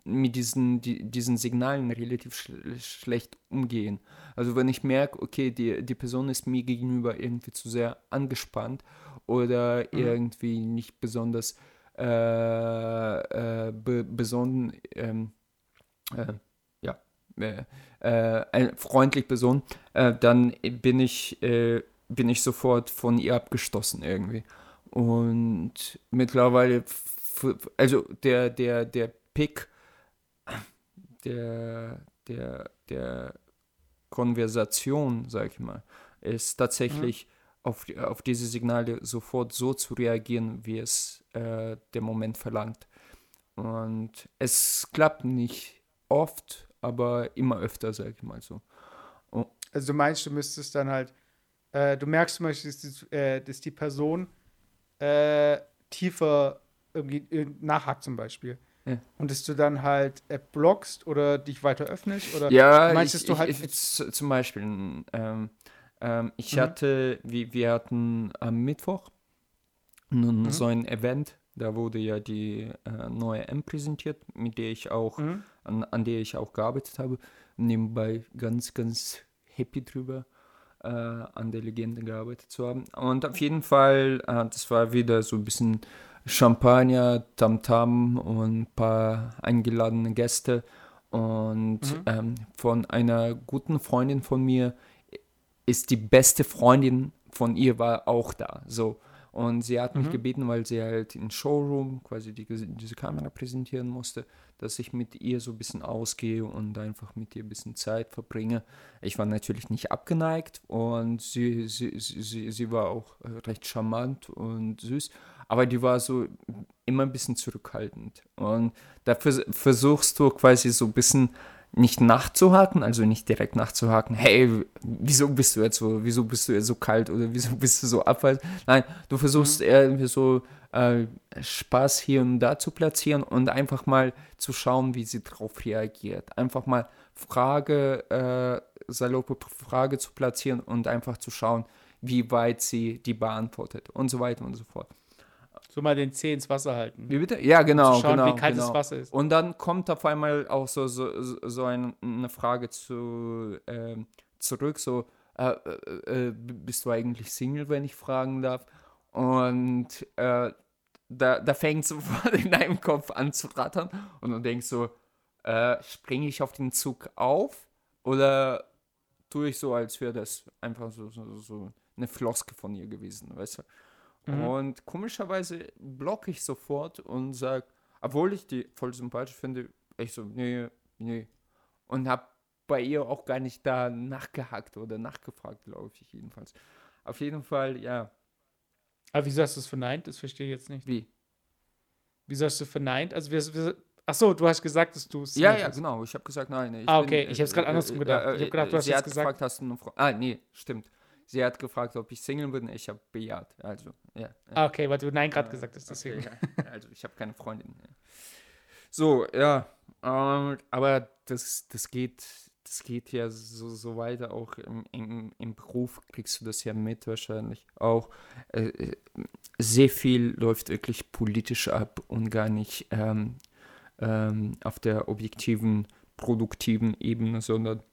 mit diesen, die, diesen Signalen relativ sch schlecht umgehen. Also wenn ich merke, okay, die, die Person ist mir gegenüber irgendwie zu sehr angespannt oder mhm. irgendwie nicht besonders äh, äh, be besonnen, ähm, äh, ja, äh, äh, freundlich besonnen, äh, dann bin ich, bin ich sofort von ihr abgestoßen irgendwie. Und mittlerweile, also der, der, der Pick der, der, der Konversation, sag ich mal, ist tatsächlich mhm. auf, auf diese Signale sofort so zu reagieren, wie es äh, der Moment verlangt. Und es klappt nicht oft, aber immer öfter, sag ich mal so. Und also du meinst, du müsstest dann halt, äh, du merkst zum Beispiel, dass die, äh, dass die Person äh, tiefer irgendwie äh, nachhakt zum Beispiel. Ja. Und dass du dann halt äh, blockst oder dich weiter öffnest? Oder ja, meinst ich, du halt. Ich, zum Beispiel, ähm, ähm, ich mhm. hatte, wir, wir hatten am Mittwoch mhm. so ein Event, da wurde ja die äh, neue M präsentiert, mit der ich auch, mhm. an, an der ich auch gearbeitet habe. Nebenbei ganz, ganz happy drüber äh, an der Legende gearbeitet zu haben. Und auf jeden Fall, äh, das war wieder so ein bisschen Champagner, Tamtam -Tam und ein paar eingeladene Gäste. Und mhm. ähm, von einer guten Freundin von mir ist die beste Freundin von ihr war auch da. So. Und sie hat mich mhm. gebeten, weil sie halt im Showroom quasi die, diese Kamera präsentieren musste, dass ich mit ihr so ein bisschen ausgehe und einfach mit ihr ein bisschen Zeit verbringe. Ich war natürlich nicht abgeneigt und sie, sie, sie, sie war auch recht charmant und süß, aber die war so immer ein bisschen zurückhaltend. Und dafür versuchst du quasi so ein bisschen nicht nachzuhaken, also nicht direkt nachzuhaken, hey, wieso bist du jetzt so, wieso bist du jetzt so kalt oder wieso bist du so abweisend? Nein, du versuchst mhm. irgendwie so äh, Spaß hier und da zu platzieren und einfach mal zu schauen, wie sie darauf reagiert. Einfach mal Frage, äh, saloppe Frage zu platzieren und einfach zu schauen, wie weit sie die beantwortet und so weiter und so fort so mal den Zeh ins Wasser halten. Wie bitte? Ja, genau. Um schauen, genau, wie kalt genau. das Wasser ist. Und dann kommt auf einmal auch so, so, so eine Frage zu, äh, zurück, so, äh, äh, äh, bist du eigentlich Single, wenn ich fragen darf? Und äh, da, da fängt sofort in deinem Kopf an zu rattern und du denkst so, äh, springe ich auf den Zug auf oder tue ich so, als wäre das einfach so, so, so eine Floske von ihr gewesen, weißt du? Mhm. Und komischerweise blocke ich sofort und sage, obwohl ich die voll sympathisch finde, ich so, nee, nee. Und habe bei ihr auch gar nicht da nachgehackt oder nachgefragt, glaube ich jedenfalls. Auf jeden Fall, ja. Aber wieso hast du es verneint? Das verstehe ich jetzt nicht. Wie? Wieso hast du verneint? Also, wir, wir, ach so, du hast gesagt, dass du es. Ja, ja, genau. Ich habe gesagt, nein. Ich ah, okay. Bin, ich habe es gerade äh, andersrum gedacht. Äh, ich habe gedacht, du hast jetzt gesagt. Gefragt, hast du eine Frau? Ah, nee, stimmt. Sie hat gefragt, ob ich Single bin. Ich habe bejaht. Also, ja. Ah, okay, weil du Nein gerade gesagt hast, deswegen. Okay, ja. Also, ich habe keine Freundin. So, ja. Ähm, aber das, das geht. Das geht ja so, so weiter, auch im, im, im Beruf kriegst du das ja mit wahrscheinlich auch. Äh, sehr viel läuft wirklich politisch ab und gar nicht ähm, ähm, auf der objektiven, produktiven Ebene, sondern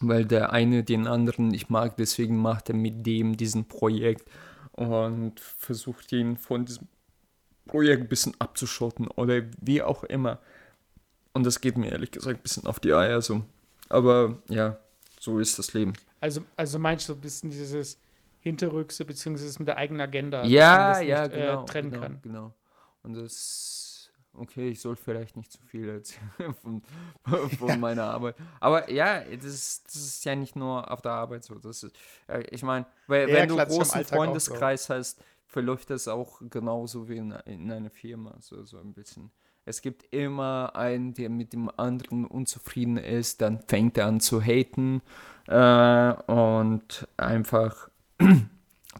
weil der eine den anderen nicht mag, deswegen macht er mit dem diesen Projekt und versucht ihn von diesem Projekt ein bisschen abzuschotten oder wie auch immer. Und das geht mir ehrlich gesagt ein bisschen auf die Eier so. Aber ja, so ist das Leben. Also, also meinst du ein bisschen dieses Hinterrückse, beziehungsweise mit der eigenen Agenda, ja, ja, nicht, äh, genau, äh, trennen genau, kann? Genau. Und das okay, ich soll vielleicht nicht zu viel erzählen von, von meiner Arbeit. Aber ja, das, das, ist ja nicht nur auf der Arbeit so. Das ist, äh, ich meine, wenn ja, du einen großen Freundeskreis so. hast, verläuft das auch genauso wie in, in einer Firma, so, so ein bisschen. Es gibt immer einen, der mit dem anderen unzufrieden ist, dann fängt er an zu haten äh, und einfach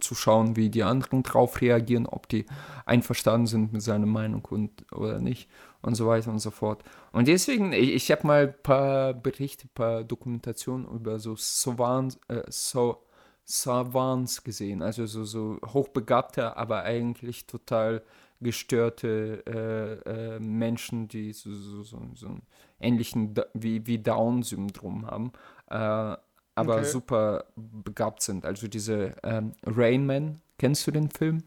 zu schauen, wie die anderen drauf reagieren, ob die einverstanden sind mit seiner Meinung und, oder nicht und so weiter und so fort. Und deswegen, ich, ich habe mal ein paar Berichte, ein paar Dokumentationen über so Savants, äh, so, Savants gesehen, also so, so hochbegabte, aber eigentlich total gestörte äh, äh, Menschen, die so, so, so, so einen ähnlichen wie, wie Down-Syndrom haben, äh, aber okay. super begabt sind. Also diese ähm, Rain Man, kennst du den Film?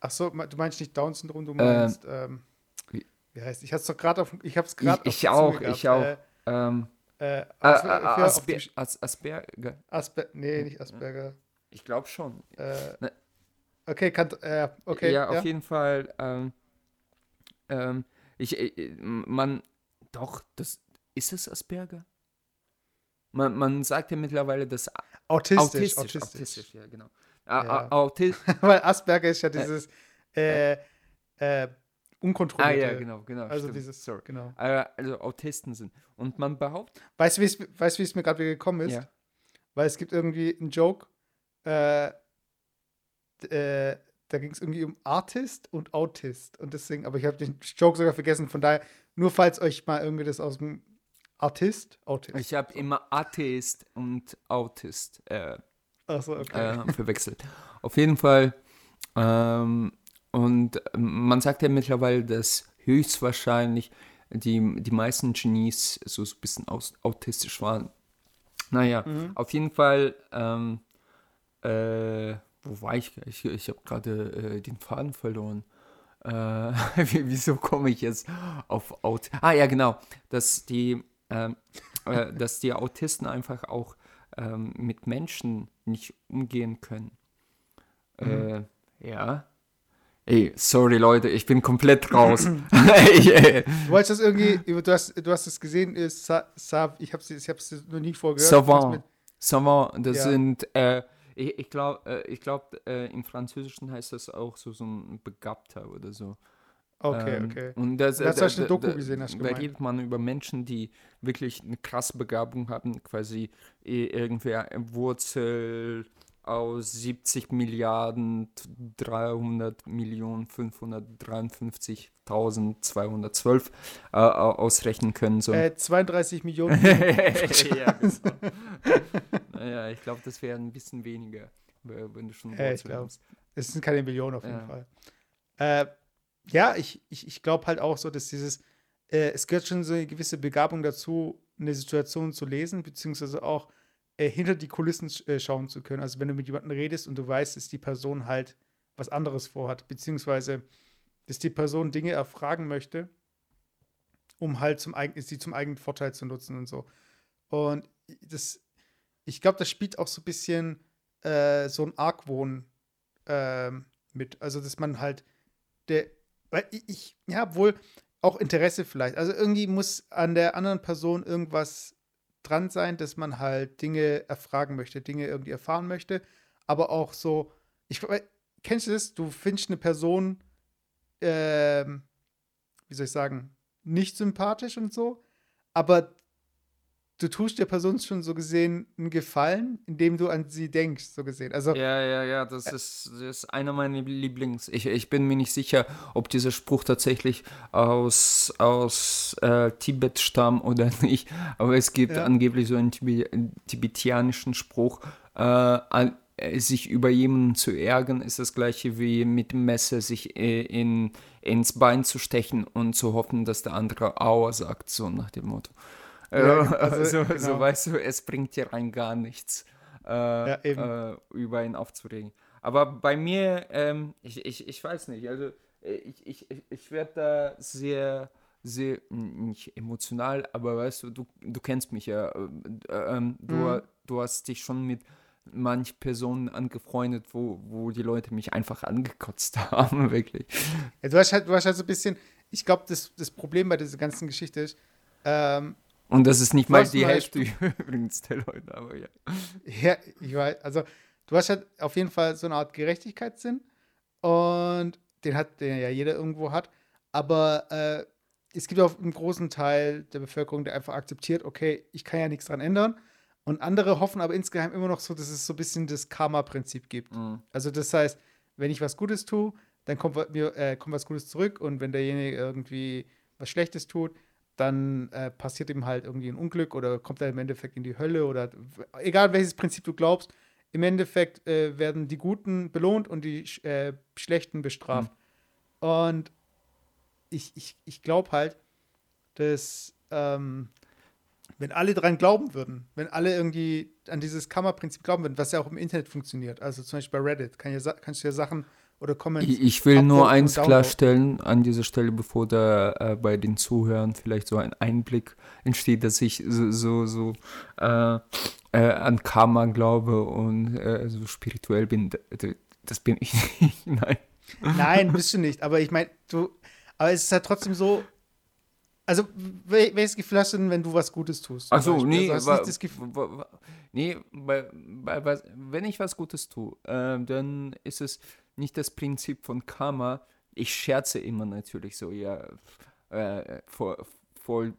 Ach so, du meinst nicht Down-Syndrom, du meinst, ähm, wie, wie heißt, ich hab's doch gerade auf, ich hab's gerade Ich, ich auch, ich auch. Äh, ähm, äh, As Asper As Asperger. Asper nee, nicht Asperger. Ich glaube schon. Äh, ne. Okay, kann, äh, okay. Ja, ja, auf jeden Fall. Ähm, ähm, ich, äh, man, doch, das, ist es Asperger? Man, man sagt ja mittlerweile, dass autistisch, autistisch, autistisch, autistisch ja, genau. Ja. Weil Asperger ist ja dieses äh, äh, unkontrollierte. Ah ja, genau, genau. Also stimmt. dieses, Sorry. genau. Also Autisten sind. Und man behauptet. Weißt du, wie es mir gerade wieder gekommen ist? Ja. Weil es gibt irgendwie einen Joke, äh, äh, da ging es irgendwie um Artist und Autist. Und deswegen, aber ich habe den Joke sogar vergessen. Von daher, nur falls euch mal irgendwie das aus dem Artist? Autist. Ich habe immer Atheist und Autist äh, so, okay. äh, verwechselt. Auf jeden Fall. Ähm, und man sagt ja mittlerweile, dass höchstwahrscheinlich die, die meisten Genies so, so ein bisschen aus, autistisch waren. Naja, mhm. auf jeden Fall. Ähm, äh, wo war ich? Ich, ich habe gerade äh, den Faden verloren. Äh, wieso komme ich jetzt auf Aut? Ah ja, genau, dass die ähm, äh, dass die Autisten einfach auch ähm, mit Menschen nicht umgehen können. Mhm. Äh, ja. Ey, sorry Leute, ich bin komplett raus. du wolltest das irgendwie, du hast, du hast es gesehen, ist Sa, Sa, ich habe es ich hab's noch nie vorgehört. Savant. Savant, das ja. sind, äh, ich, ich glaube, äh, ich glaub, äh, im Französischen heißt das auch so, so ein Begabter oder so. Okay, ähm, okay. Und das, das da, hast du eine Doku da, gesehen, hast du Da redet man über Menschen, die wirklich eine krasse Begabung haben, quasi irgendwer Wurzel aus 70 Milliarden 300 Millionen 553.212 äh, ausrechnen können. So. Äh, 32 Millionen. ja, genau. naja, ich glaube, das wäre ein bisschen weniger, wenn du schon Wurzel äh, ich glaub, Es sind keine Millionen auf jeden ja. Fall. Äh, ja, ich, ich, ich glaube halt auch so, dass dieses, äh, es gehört schon so eine gewisse Begabung dazu, eine Situation zu lesen, beziehungsweise auch äh, hinter die Kulissen äh, schauen zu können. Also wenn du mit jemandem redest und du weißt, dass die Person halt was anderes vorhat, beziehungsweise dass die Person Dinge erfragen möchte, um halt zum eigenen, sie zum eigenen Vorteil zu nutzen und so. Und das, ich glaube, das spielt auch so ein bisschen äh, so ein Argwohn ähm, mit. Also, dass man halt, der, weil ich, ja, wohl auch Interesse vielleicht. Also irgendwie muss an der anderen Person irgendwas dran sein, dass man halt Dinge erfragen möchte, Dinge irgendwie erfahren möchte. Aber auch so, ich kennst du das? Du findest eine Person, ähm, wie soll ich sagen, nicht sympathisch und so, aber du tust der Person schon so gesehen einen Gefallen, indem du an sie denkst, so gesehen. Also, ja, ja, ja, das, äh, ist, das ist einer meiner Lieblings. Ich, ich bin mir nicht sicher, ob dieser Spruch tatsächlich aus, aus äh, Tibet stammt oder nicht, aber es gibt ja. angeblich so einen tibetianischen Spruch, äh, sich über jemanden zu ärgern, ist das gleiche wie mit dem Messer sich äh, in, ins Bein zu stechen und zu hoffen, dass der andere Aua sagt, so nach dem Motto. Ja, also, so, genau. so, weißt du, es bringt dir rein gar nichts, äh, ja, äh, über ihn aufzuregen. Aber bei mir, ähm, ich, ich, ich weiß nicht, also ich, ich, ich werde da sehr, sehr, nicht emotional, aber weißt du, du, du kennst mich ja, äh, ähm, du, mhm. du hast dich schon mit manch Personen angefreundet, wo, wo die Leute mich einfach angekotzt haben, wirklich. Ja, du, hast halt, du hast halt so ein bisschen, ich glaube, das, das Problem bei dieser ganzen Geschichte ist, ähm, und das ist nicht mal die Hälfte übrigens der Leute, aber ja. Ja, ich weiß, also du hast halt auf jeden Fall so eine Art Gerechtigkeitssinn und den hat, den ja jeder irgendwo hat, aber äh, es gibt auch einen großen Teil der Bevölkerung, der einfach akzeptiert, okay, ich kann ja nichts dran ändern Und andere hoffen aber insgeheim immer noch so, dass es so ein bisschen das Karma-Prinzip gibt. Mhm. Also das heißt, wenn ich was Gutes tue, dann kommt mir äh, kommt was Gutes zurück und wenn derjenige irgendwie was Schlechtes tut, dann äh, passiert ihm halt irgendwie ein Unglück oder kommt er im Endeffekt in die Hölle oder egal welches Prinzip du glaubst, im Endeffekt äh, werden die Guten belohnt und die äh, Schlechten bestraft. Und ich, ich, ich glaube halt, dass ähm, wenn alle dran glauben würden, wenn alle irgendwie an dieses Kammerprinzip glauben würden, was ja auch im Internet funktioniert, also zum Beispiel bei Reddit, kann ja, kannst du ja Sachen oder Comments. Ich, ich will nur eins klarstellen an dieser Stelle, bevor da äh, bei den Zuhörern vielleicht so ein Einblick entsteht, dass ich so, so, so äh, äh, an Karma glaube und äh, so spirituell bin. Das bin ich nicht. Nein. Nein, bist du nicht. Aber ich meine, du, aber es ist halt trotzdem so. Also, wel- welches Gefühl hast du denn, wenn du was Gutes tust? Achso, nee, Also wa, wa, wa, nee bei, bei, wenn ich was Gutes tue, äh, dann ist es nicht das Prinzip von Karma. Ich scherze immer natürlich so, ja, äh, vor, voll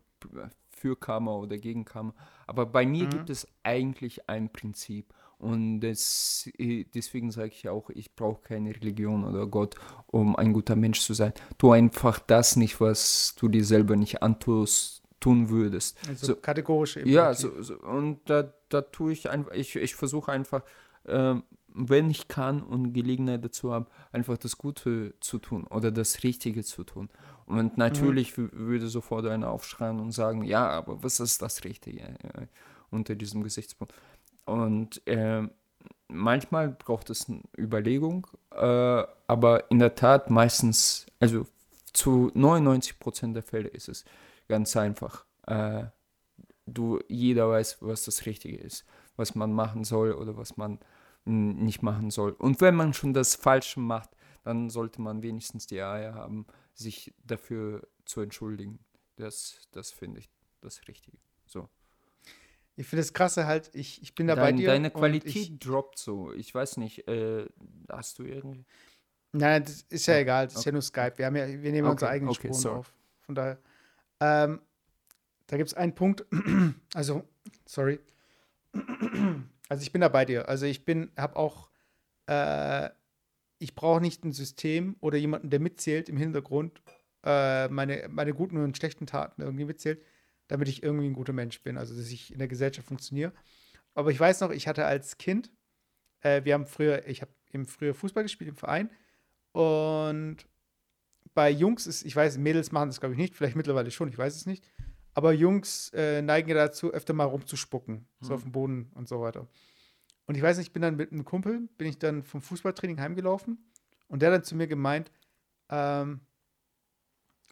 für Karma oder gegen Karma. Aber bei mir Mhm. gibt es eigentlich ein Prinzip. Und das, äh, deswegen sage ich auch, ich brauche keine Religion oder Gott, um ein guter Mensch zu sein. Tu einfach das nicht, was du dir selber nicht antust, tun würdest. also so- kategorisch eben. Ja, so, so, und da, da tue ich einfach, ich, ich versuche einfach, ähm, wenn ich kann und Gelegenheit dazu habe, einfach das Gute zu tun oder das Richtige zu tun. Und natürlich wü- würde sofort einer aufschreien und sagen, ja, aber was ist das Richtige äh, unter diesem Gesichtspunkt? Und ähm, manchmal braucht es eine Überlegung, äh, aber in der Tat meistens, also zu 99 Prozent der Fälle ist es ganz einfach. Äh, du, jeder weiß, was das Richtige ist, was man machen soll oder was man nicht machen soll. Und wenn man schon das Falsche macht, dann sollte man wenigstens die Eier haben, sich dafür zu entschuldigen. Das, das finde ich das Richtige. So. Ich finde das Krasse halt, ich, ich bin da bei Dein, dir. deine Qualität Ich, droppt so. Ich weiß nicht, äh, hast du irgendwie. nein, das ist ja Ja, egal, das ist ja nur Skype. Wir, haben ja, wir nehmen Okay, unsere eigenen okay, Spuren sorry. auf. Von daher. Ähm, da gibt es einen Punkt, also, sorry. Also ich bin da bei dir. Also ich bin, habe auch, äh, ich brauche nicht ein System oder jemanden, der mitzählt im Hintergrund, äh, meine, meine guten und schlechten Taten irgendwie mitzählt, damit ich irgendwie ein guter Mensch bin, also dass ich in der Gesellschaft funktioniere. Aber ich weiß noch, ich hatte als Kind, äh, wir haben früher, ich habe eben früher Fußball gespielt im Verein und bei Jungs ist, ich weiß, Mädels machen das glaube ich nicht, vielleicht mittlerweile schon, ich weiß es nicht. Aber Jungs äh, neigen ja dazu, öfter mal rumzuspucken, so Mhm. auf dem Boden und so weiter. Und ich weiß nicht, ich bin dann mit einem Kumpel, bin ich dann vom Fußballtraining heimgelaufen und der hat dann zu mir gemeint, ähm,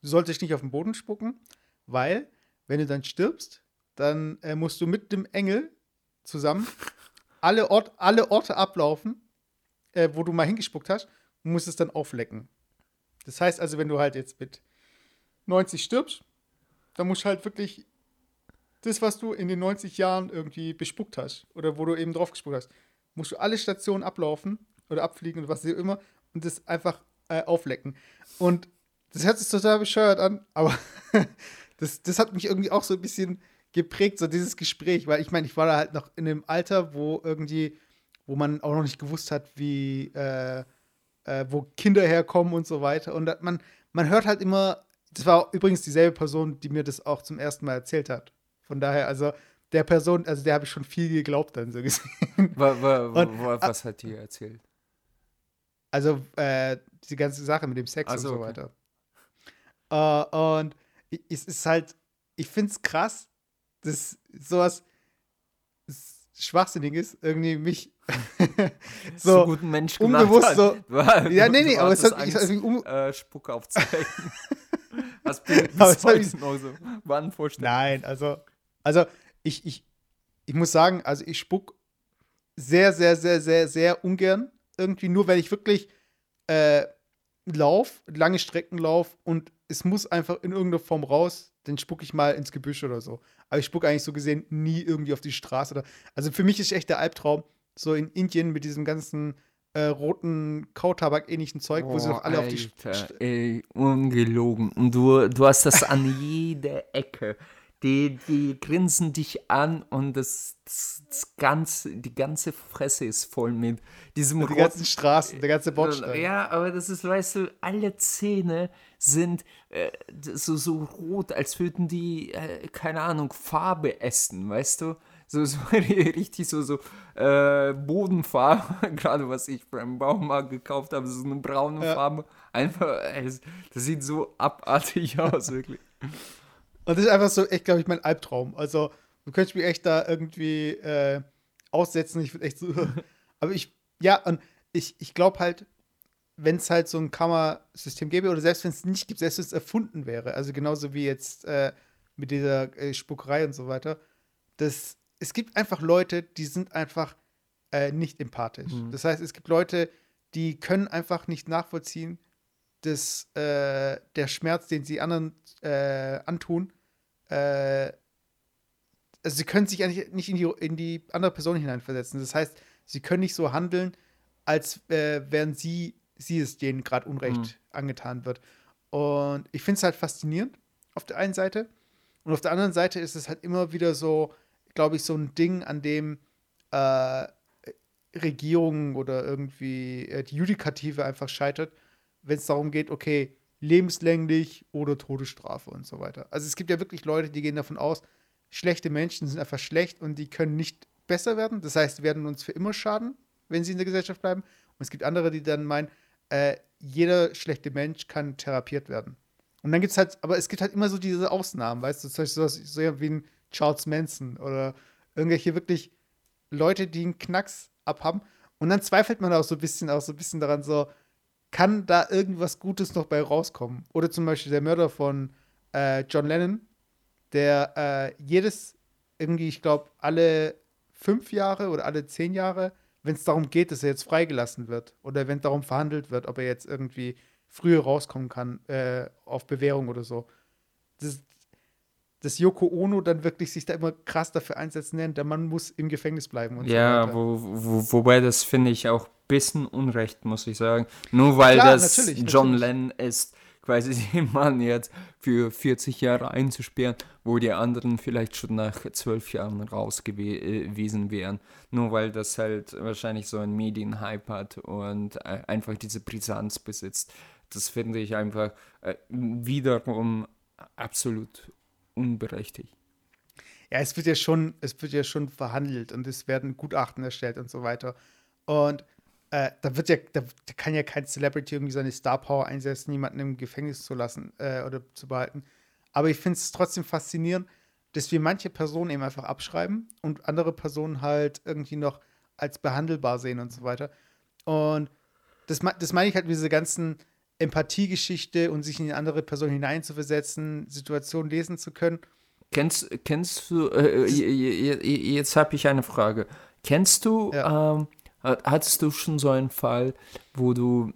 du solltest nicht auf den Boden spucken, weil, wenn du dann stirbst, dann äh, musst du mit dem Engel zusammen alle, Ort, alle Orte ablaufen, äh, wo du mal hingespuckt hast und musst es dann auflecken. Das heißt also, wenn du halt jetzt mit 90 stirbst, dann musst du halt wirklich das, was du in den 90 Jahren irgendwie bespuckt hast oder wo du eben drauf gespuckt hast, musst du alle Stationen ablaufen oder abfliegen oder was auch immer und das einfach äh, auflecken. Und das hört sich total bescheuert an, aber das, das hat mich irgendwie auch so ein bisschen geprägt, so dieses Gespräch, weil ich meine, ich war da halt noch in einem Alter, wo irgendwie, wo man auch noch nicht gewusst hat, wie, äh, äh, wo Kinder herkommen und so weiter. Und man, man hört halt immer, das war übrigens dieselbe Person, die mir das auch zum ersten Mal erzählt hat. Von daher, also der Person, also der habe ich schon viel geglaubt dann so gesehen. Wa, wa, wa, Und- wa, was hat dir erzählt? Also äh, diese ganze Sache mit dem Sex Ach und so, so okay. weiter. Äh, und es ist halt, ich finde es krass, dass sowas s- Schwachsinniges irgendwie mich So so guten Mensch unbewusst gemacht so. hat. Du- Ja, nee, nee, aber es hat also irgendwie um, äh, Spucke aufzeigen. Was bin Aber bis es hat mich- heute noch so wann vorstellen. Nein, also, also ich, ich, ich muss sagen, also ich spuck sehr, sehr, sehr, sehr, sehr ungern. Irgendwie nur, weil ich wirklich äh, lauf, lange Strecken lauf und es muss einfach in irgendeiner Form raus, dann spuck ich mal ins Gebüsch oder so. Aber ich spuck eigentlich so gesehen nie irgendwie auf die Straße oder. Also für mich ist echt der Albtraum, so in Indien mit diesem ganzen äh, roten Kautabak-ähnlichen Zeug, wo sie doch alle auf die St- Alter, ey, ungelogen. Und du, du hast das an jeder Ecke. Die, die grinsen dich an und das, das, das ganze, die ganze Fresse ist voll mit diesem Die ganzen Straßen, der ganze Bordstein. Ja, aber das ist, weißt du, alle Zähne sind äh, so, so rot, als würden die, äh, keine Ahnung, Farbe essen, weißt du? So, so richtig so, so äh, Bodenfarbe, gerade was ich beim Baumarkt gekauft habe, so eine braune Ja. Farbe. Einfach, äh, das sieht so abartig aus, wirklich. Und das ist einfach so, echt, glaube ich, mein Albtraum. Also, du könntest mich echt da irgendwie äh, aussetzen. Ich würde echt so. aber ich, ja, und ich, ich glaube halt, wenn es halt so ein Kammersystem gäbe, oder selbst wenn es nicht gibt, selbst wenn es erfunden wäre, also genauso wie jetzt äh, mit dieser äh, Spuckerei und so weiter, das, es gibt einfach Leute, die sind einfach äh, nicht empathisch. Mhm. Das heißt, es gibt Leute, die können einfach nicht nachvollziehen, dass äh, der Schmerz, den sie anderen äh, antun, äh, also sie können sich eigentlich nicht in die, in die andere Person hineinversetzen. Das heißt, sie können nicht so handeln, als äh, wären sie, sie es denen gerade Unrecht Mhm. angetan wird. Und ich finde es halt faszinierend auf der einen Seite. Und auf der anderen Seite ist es halt immer wieder so, glaube ich, so ein Ding, an dem äh, Regierungen oder irgendwie äh, die Judikative einfach scheitert, wenn es darum geht, okay, lebenslänglich oder Todesstrafe und so weiter. Also es gibt ja wirklich Leute, die gehen davon aus, schlechte Menschen sind einfach schlecht und die können nicht besser werden. Das heißt, werden uns für immer schaden, wenn sie in der Gesellschaft bleiben. Und es gibt andere, die dann meinen, äh, jeder schlechte Mensch kann therapiert werden. Und dann gibt es halt, aber es gibt halt immer so diese Ausnahmen, weißt du, zum Beispiel sowas so wie ein Charles Manson oder irgendwelche wirklich Leute, die einen Knacks abhaben. Und dann zweifelt man auch so ein bisschen, auch so ein bisschen daran, so, kann da irgendwas Gutes noch bei rauskommen? Oder zum Beispiel der Mörder von äh, John Lennon, der äh, jedes, irgendwie, ich glaube, alle fünf Jahre oder alle zehn Jahre, wenn es darum geht, dass er jetzt freigelassen wird oder wenn darum verhandelt wird, ob er jetzt irgendwie früher rauskommen kann äh, auf Bewährung oder so. Das, dass Yoko Ono dann wirklich sich da immer krass dafür einsetzen nennt, der Mann muss im Gefängnis bleiben und Ja, so wo, wo, wobei das finde ich auch ein bisschen unrecht, muss ich sagen. Nur weil Klar, das natürlich, John natürlich. Lennon ist, quasi den Mann jetzt für 40 Jahre einzusperren, wo die anderen vielleicht schon nach zwölf Jahren raus gewe- gewesen wären. Nur weil das halt wahrscheinlich so ein Medienhype hat und äh, einfach diese Brisanz besitzt. Das finde ich einfach äh, wiederum absolut unberechtigt. Ja, es wird ja schon, es wird ja schon verhandelt und es werden Gutachten erstellt und so weiter. Und äh, da wird ja, da, da kann ja kein Celebrity irgendwie seine Star Power einsetzen, jemanden im Gefängnis zu lassen äh, oder zu behalten. Aber ich finde es trotzdem faszinierend, dass wir manche Personen eben einfach abschreiben und andere Personen halt irgendwie noch als behandelbar sehen und so weiter. Und das, das meine ich halt mit dieser ganzen Empathiegeschichte und sich in die andere Person hineinzuversetzen, Situationen lesen zu können. Kennst, kennst du, äh, äh, jetzt habe ich eine Frage. Kennst du, ähm, ha- hattest du schon so einen Fall, wo du,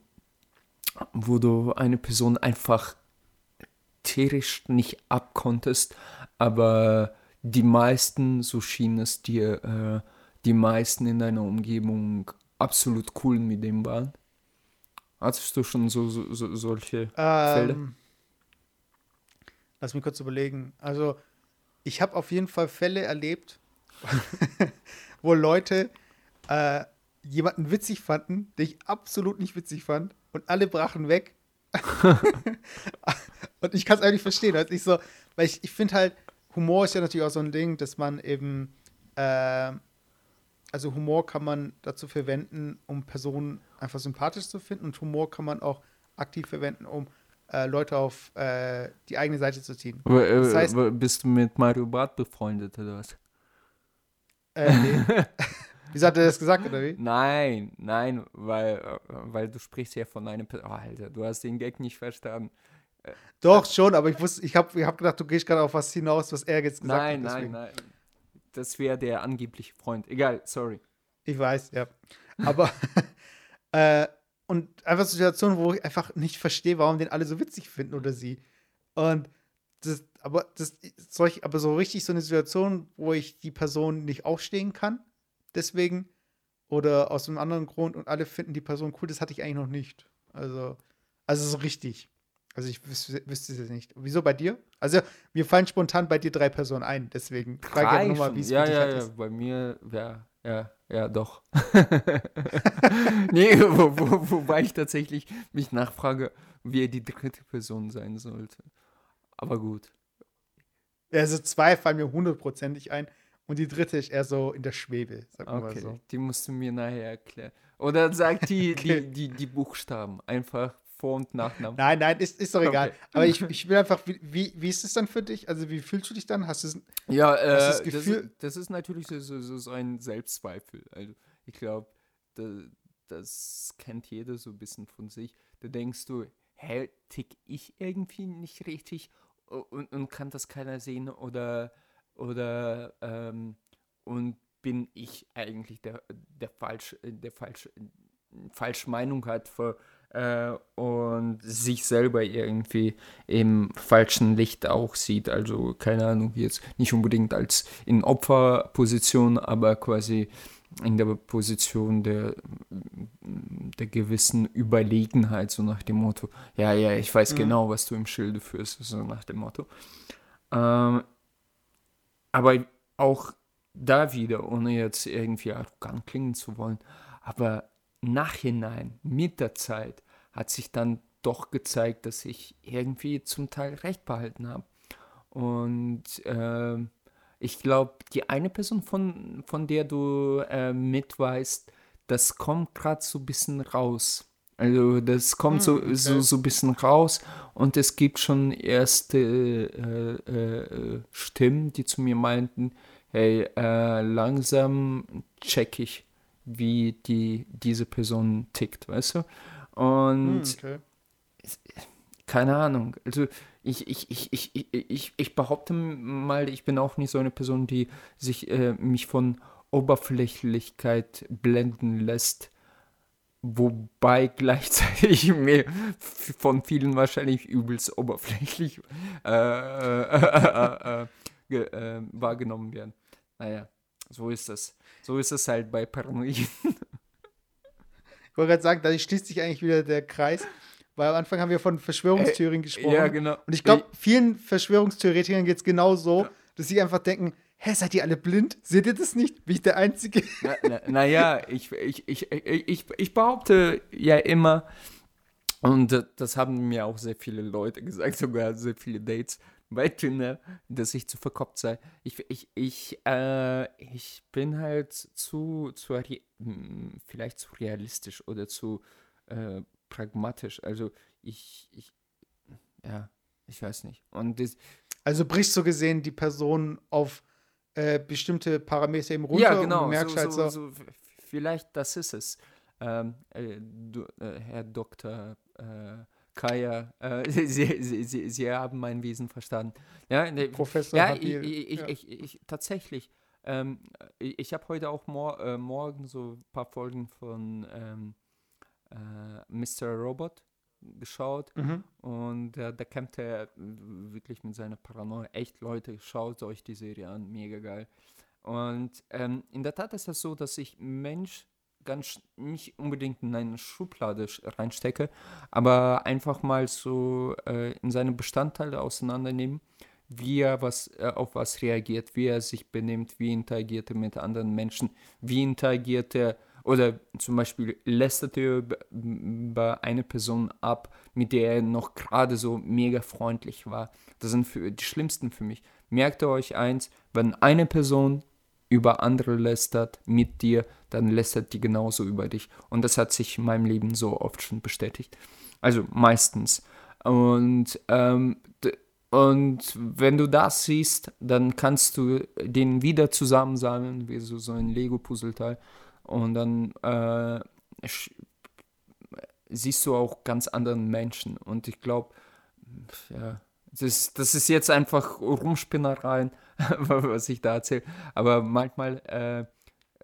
wo du eine Person einfach tierisch nicht abkonntest, aber die meisten, so schien es dir, äh, die meisten in deiner Umgebung absolut cool mit dem waren? Hattest du schon so, so, so solche Fälle? Ähm, lass mich kurz überlegen. Also, ich habe auf jeden Fall Fälle erlebt, wo Leute äh, jemanden witzig fanden, den ich absolut nicht witzig fand, und alle brachen weg. und ich kann es eigentlich verstehen. Also ich so, weil ich, ich finde halt, Humor ist ja natürlich auch so ein Ding, dass man eben, äh, also Humor kann man dazu verwenden, um Personen einfach sympathisch zu finden und Humor kann man auch aktiv verwenden, um äh, Leute auf äh, die eigene Seite zu ziehen. Äh, das heißt- bist du mit Mario Barth befreundet oder was? Äh, nee. Wieso hat er das gesagt, oder wie? Nein, nein, weil, äh, weil du sprichst ja von einem. Oh, Alter, du hast den Gag nicht verstanden. Doch, schon, aber ich wusste, ich habe ich hab gedacht, du gehst gerade auf was hinaus, was er jetzt gesagt Nein, hat. nein, deswegen. nein. Das wäre der angebliche Freund. Egal, sorry. Ich weiß, ja. Aber, äh, und einfach Situationen, wo ich einfach nicht verstehe, warum den alle so witzig finden oder sie. Und das, aber das, solch, aber so richtig so eine Situation, wo ich die Person nicht aufstehen kann, deswegen, oder aus einem anderen Grund und alle finden die Person cool, das hatte ich eigentlich noch nicht. Also, also so richtig. Also ich wüs wüsste es jetzt nicht. Wieso bei dir? Also mir fallen spontan bei dir drei Personen ein, deswegen frage ich nochmal, wie es ja, für dich ja, ja, bei mir, ja, ja, ja, doch. nee, wo, wo, wobei ich tatsächlich mich nachfrage, wie die dritte Person sein sollte. Aber gut. Also zwei fallen mir hundertprozentig ein und die dritte ist eher so in der Schwebe, sag mal Okay, so. die musst du mir nachher erklären. Oder sag die, Okay. die, die, die Buchstaben. Einfach Vor- und Nachnamen. Nein, nein, ist, ist doch egal. Okay. Aber ich, ich will einfach, wie, wie, wie ist es dann für dich? Also wie fühlst du dich dann? Hast du es Ja, äh, Hast das das, Gefühl- das ist natürlich so, so, so, so ein Selbstzweifel. Also ich glaube, da, das kennt jeder so ein bisschen von sich. Da denkst du, hä, tick ich irgendwie nicht richtig und, und kann das keiner sehen oder, oder ähm, und bin ich eigentlich der, der falsch, der falsch, falsche Meinung hat für, äh, und sich selber irgendwie im falschen Licht auch sieht. Also keine Ahnung, jetzt nicht unbedingt als in Opferposition, aber quasi in der Position der, der gewissen Überlegenheit, so nach dem Motto, ja, ja, ich weiß Mhm. genau, was du im Schilde führst, so nach dem Motto. Ähm, aber auch da wieder, ohne jetzt irgendwie arrogant klingen zu wollen, aber nachhinein, mit der Zeit, hat sich dann doch gezeigt, dass ich irgendwie zum Teil recht behalten habe. Und ähm, ich glaube, die eine Person, von, von der du äh, mitweißt, das kommt gerade so ein bisschen raus. Also das kommt so, Hm, okay. so, so ein bisschen raus und es gibt schon erste äh, äh, Stimmen, die zu mir meinten, hey, äh, langsam check ich, wie die, diese Person tickt, weißt du? Und Hm, okay. keine Ahnung. Also ich, ich, ich, ich, ich, ich, behaupte mal, ich bin auch nicht so eine Person, die sich äh, mich von Oberflächlichkeit blenden lässt. Wobei gleichzeitig mir von vielen wahrscheinlich übelst oberflächlich äh, äh, äh, äh, äh, wahrgenommen werden. Naja, so ist das. So ist es halt bei Paranoiden. Ich wollte gerade sagen, da schließt sich eigentlich wieder der Kreis, weil am Anfang haben wir von Verschwörungstheorien gesprochen. Ja, genau. Und ich glaube, vielen Verschwörungstheoretikern geht es genau so, dass sie einfach denken, hä, seid ihr alle blind? Seht ihr das nicht? Bin ich der Einzige? Na, na, naja, ich, ich, ich, ich, ich behaupte ja immer, und äh, das haben mir auch sehr viele Leute gesagt, sogar sehr viele Dates bei Tinder, dass ich zu verkopft sei. Ich, ich, ich, äh, ich bin halt zu, zu hm, vielleicht zu realistisch oder zu äh, pragmatisch. Also ich, ich, ja, ich weiß nicht. Und das, Also brichst so gesehen die Person auf äh, bestimmte Parameter eben runter Ja, genau. und du merkst so, halt so, so, vielleicht das ist es. Ähm, äh, du, äh, Herr Dr. Äh, Kaya, äh, Sie, Sie, Sie, Sie haben mein Wesen verstanden. Ja, ne, Professor ja, ich, ich, ja. ich, ich, tatsächlich. Ähm, ich ich habe heute auch mor äh, morgen so ein paar Folgen von ähm, äh, Mr. Robot geschaut. Mhm. Und äh, da kämpft er wirklich mit seiner Paranoia. Echt, Leute, schaut euch die Serie an, mega geil. Und ähm, in der Tat ist das so, dass ich Mensch ganz nicht unbedingt in eine Schublade sch- reinstecke, aber einfach mal so äh, in seine Bestandteile auseinandernehmen, wie er was, äh, auf was reagiert, wie er sich benimmt, wie interagiert er mit anderen Menschen, wie interagiert er oder zum Beispiel lästert er über, über eine Person ab, mit der er noch gerade so mega freundlich war. Das sind für, die schlimmsten für mich. Merkt ihr euch eins, wenn eine Person über andere lästert mit dir, dann lästert die genauso über dich. Und das hat sich in meinem Leben so oft schon bestätigt. Also meistens. Und, ähm, und wenn du das siehst, dann kannst du den wieder zusammensammeln, wie so, so ein Lego-Puzzleteil. Und dann äh, siehst du auch ganz anderen Menschen. Und ich glaube, ja, das das ist jetzt einfach Rumspinnereien, was ich da erzähle. Aber manchmal äh,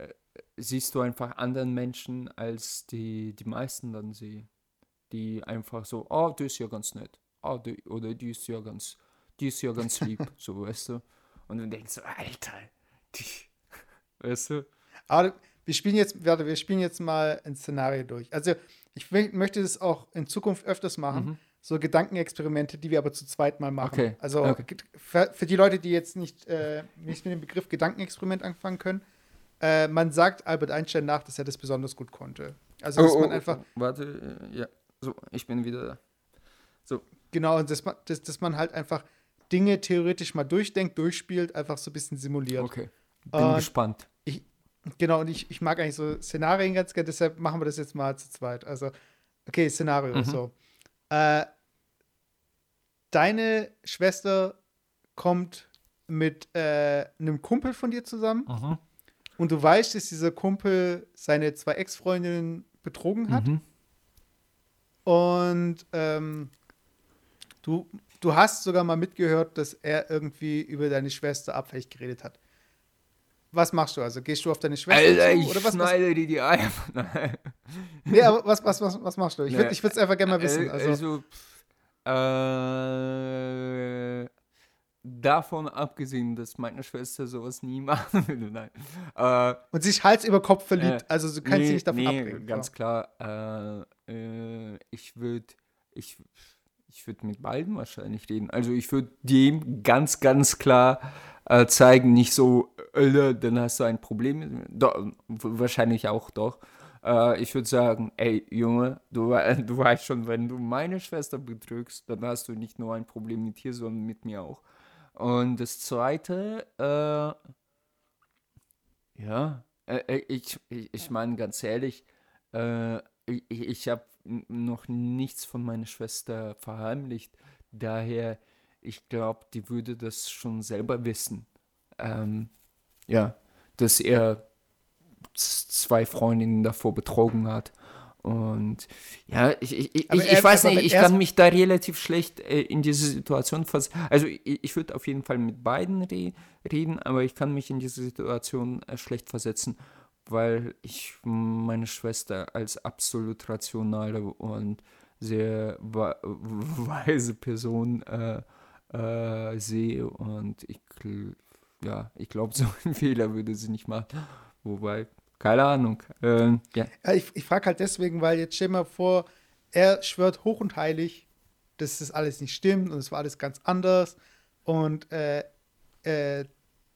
äh, siehst du einfach anderen Menschen, als die, die meisten dann sehen. Die einfach so, oh, die ist ja ganz nett. Oh, die, oder die ist ja ganz, die ist ja ganz lieb, so, weißt du. Und du denkst so, Alter, die, weißt du? Aber wir spielen jetzt, warte, wir spielen jetzt mal ein Szenario durch. Also ich möchte das auch in Zukunft öfters machen. Mhm. So Gedankenexperimente, die wir aber zu zweit mal machen. Okay, Also okay. für, für die Leute, die jetzt nicht, äh, nicht mit dem Begriff Gedankenexperiment anfangen können, äh, man sagt Albert Einstein nach, dass er das besonders gut konnte. Also dass man einfach, warte, äh, ja, so, ich bin wieder da. genau, und dass man, dass, dass man halt einfach Dinge theoretisch mal durchdenkt, durchspielt, einfach so ein bisschen simuliert. Okay, bin Und- gespannt. Genau, und ich, ich mag eigentlich so Szenarien ganz gerne, deshalb machen wir das jetzt mal zu zweit. Also, okay, Szenario, Mhm. so. Äh, deine Schwester kommt mit äh, einem Kumpel von dir zusammen Mhm. und du weißt, dass dieser Kumpel seine zwei Ex-Freundinnen betrogen hat Mhm. und ähm, du, du hast sogar mal mitgehört, dass er irgendwie über deine Schwester abfällig geredet hat. Was machst du also? Gehst du auf deine Schwester Alter, zu? ich Oder was, was, schneide dir die Eier. Nein. Nee, aber was, was, was, was machst du? Ich würde Nee. es einfach gerne mal wissen. Äh, Also, Also, äh, davon abgesehen, dass meine Schwester sowas nie machen würde, nein. Äh, und sich Hals über Kopf verliebt. Äh, also du kannst nee, dich nicht davon nee, abbringen. ganz klar. Äh, äh, ich würde ich, ich würd mit beiden wahrscheinlich reden. Also ich würde dem ganz, ganz klar zeigen, nicht so, dann hast du ein Problem. Doch, wahrscheinlich auch doch. Äh, ich würde sagen, ey, Junge, du, du weißt schon, wenn du meine Schwester betrügst, dann hast du nicht nur ein Problem mit dir, sondern mit mir auch. Und das Zweite, äh, ja, äh, äh, ich, ich, ich meine ganz ehrlich, äh, ich, ich habe noch nichts von meiner Schwester verheimlicht. Daher, ich glaube, die würde das schon selber wissen. Ähm, ja, dass er zwei Freundinnen davor betrogen hat. Und ja, ich, ich, ich, ich, ich weiß nicht, ich kann mich da relativ schlecht äh, in diese Situation vers Also ich, ich würde auf jeden Fall mit beiden re reden, aber ich kann mich in diese Situation äh, schlecht versetzen, weil ich meine Schwester als absolut rationale und sehr weise Person äh, äh, sehe und ich, ja, ich glaube, so einen Fehler würde sie nicht machen. Wobei, keine Ahnung. Ähm, ja. Ich ich frage halt deswegen, weil jetzt stell mal vor, er schwört hoch und heilig, dass das alles nicht stimmt und es war alles ganz anders. Und äh, äh,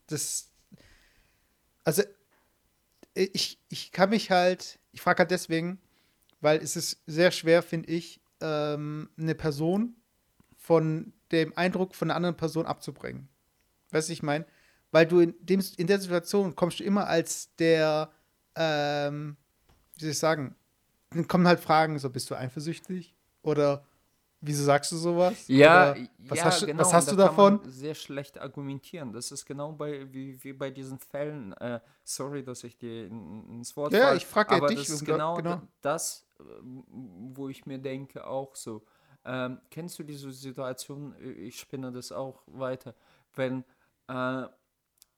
das, also ich, ich kann mich halt, ich frage halt deswegen, weil es ist sehr schwer, finde ich, ähm, eine Person von dem Eindruck von einer anderen Person abzubringen. Weißt du, ich meine? Weil du in, dem, in der Situation kommst du immer als der, ähm, wie soll ich sagen, dann kommen halt Fragen, so bist du eifersüchtig? Oder wieso sagst du sowas? Ja, Oder, was ja, hast, du- genau. was hast da du davon? Sehr schlecht argumentieren. Das ist genau bei, wie, wie bei diesen Fällen. Äh, sorry, dass ich dir in, ins Wort Ja, falle, ich frage ja dich, Das ist genau, genau. da- das, äh, wo ich mir denke, auch so. Ähm, kennst du diese Situation? Ich spinne das auch weiter. Wenn äh,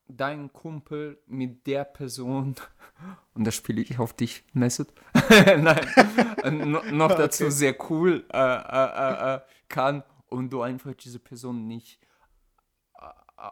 dein Kumpel mit der Person, und da spiele ich auf dich, Messet, nein, äh, no, noch dazu Okay. sehr cool äh, äh, äh, äh, kann und du einfach diese Person nicht äh,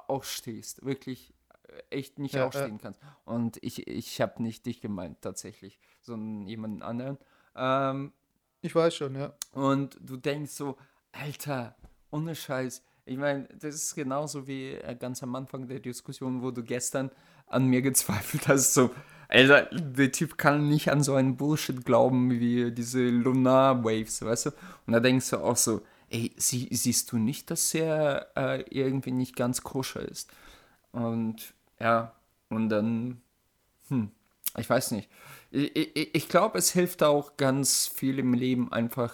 ausstehst, wirklich äh, echt nicht Ja, ausstehen kannst. Und ich, ich habe nicht dich gemeint tatsächlich, sondern jemanden anderen. Ähm, Ich weiß schon, ja. und du denkst so, Alter, ohne Scheiß. Ich meine, das ist genauso wie äh, ganz am Anfang der Diskussion, wo du gestern an mir gezweifelt hast, so, Alter, der Typ kann nicht an so einen Bullshit glauben wie diese Lunar Waves, weißt du? Und da denkst du auch so, ey, sie, siehst du nicht, dass er äh, irgendwie nicht ganz koscher ist? Und ja, und dann, hm, ich weiß nicht. Ich, ich, ich glaube, es hilft auch ganz viel im Leben einfach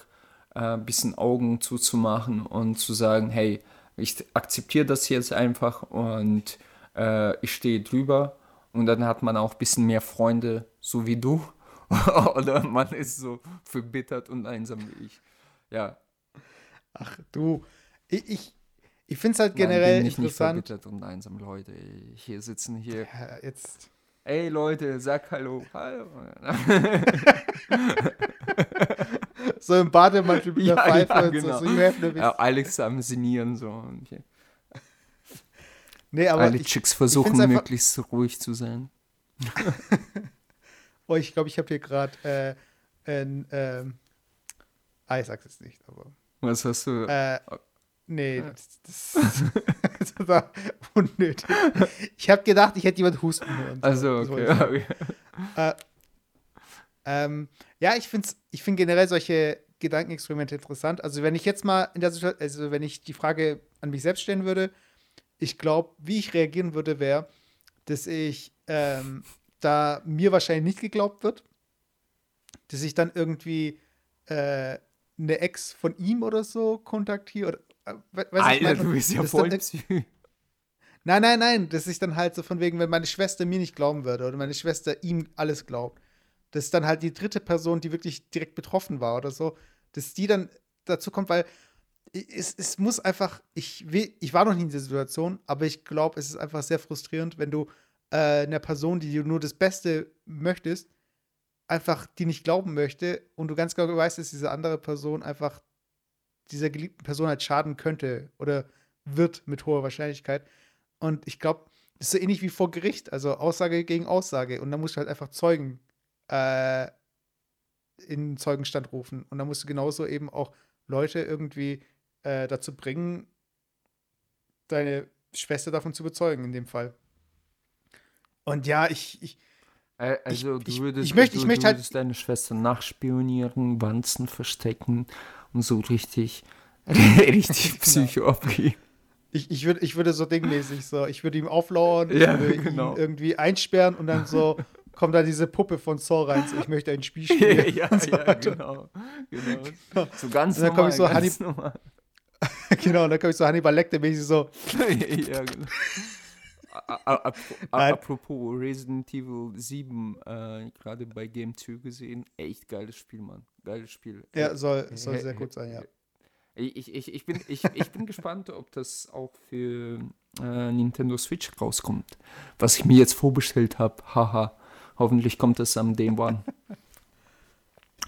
äh, ein bisschen Augen zuzumachen und zu sagen, hey, ich akzeptiere das jetzt einfach und äh, ich stehe drüber. Und dann hat man auch ein bisschen mehr Freunde, so wie du. Oder man ist so verbittert und einsam wie ich. Ja, Ach, du. Ich, ich, ich finde es halt Nein, generell bin ich nicht interessant. verbittert und einsam, Leute. Hier sitzen hier. Ja, jetzt. Ey Leute, sag Hallo. Hallo. So im Bademantel mit der Ja, Pfeife ja, und genau. so. so have no Ja, Alex am Sinieren so. Und hier. nee, aber Alle ich, Chicks versuchen einfach- möglichst ruhig zu sein. oh, ich glaube, ich habe hier gerade äh, ein, ähm, ah, ich sag's jetzt nicht, aber Was hast du? Äh, nee, das, das, das war unnötig. Ich habe gedacht, ich hätte jemand husten hören. Also, okay. Äh, ähm, ja, ich finde ich find generell solche Gedankenexperimente interessant. Also, wenn ich jetzt mal in der Situation, also wenn ich die Frage an mich selbst stellen würde, ich glaube, wie ich reagieren würde, wäre, dass ich, ähm, da mir wahrscheinlich nicht geglaubt wird, dass ich dann irgendwie äh, eine Ex von ihm oder so kontaktiere. Oder, äh, we- weißt du, was ich Alter, meine? du bist ja voll dann- Psy. Nein, nein, nein, dass ich dann halt so von wegen, wenn meine Schwester mir nicht glauben würde oder meine Schwester ihm alles glaubt, dass dann halt die dritte Person, die wirklich direkt betroffen war oder so, dass die dann dazu kommt, weil es, es muss einfach, ich, ich war noch nie in dieser Situation, aber ich glaube, es ist einfach sehr frustrierend, wenn du äh, einer Person, die nur das Beste möchtest, einfach die nicht glauben möchte und du ganz genau weißt, dass diese andere Person einfach dieser geliebten Person halt schaden könnte oder wird mit hoher Wahrscheinlichkeit. Und ich glaube, das ist so ähnlich wie vor Gericht, also Aussage gegen Aussage. Und da musst du halt einfach Zeugen äh, in Zeugenstand rufen. Und da musst du genauso eben auch Leute irgendwie äh, dazu bringen, deine Schwester davon zu bezeugen, in dem Fall. Und ja, ich, ich Also, du ich- würdest, ich möchte- du, ich möchte du halt- würdest deine Schwester nachspionieren, Wanzen verstecken und so richtig, richtig Genau. Psycho abgehen. Ich, ich, würd, ich würde so dingmäßig so, ich würde ihm auflauern, Ja, ich würde genau. ihn irgendwie einsperren und dann so kommt da diese Puppe von Saw rein, so, ich möchte ein Spiel spielen. ja, so ja, weiter. genau. genau. So ganz Und dann normal, ich so, ganz normal. genau, und dann komme ich so Hannibal Lecter mäßig so, ja, genau. A-. Apropos Resident Evil 7, äh, gerade bei Game 2 gesehen, echt geiles Spiel, Mann. Geiles Spiel. ja, soll, soll sehr gut sein, ja. Ich, ich, ich, bin, ich, ich bin gespannt, ob das auch für äh, Nintendo Switch rauskommt. Was ich mir jetzt vorbestellt habe. Haha. Hoffentlich kommt das am Day One.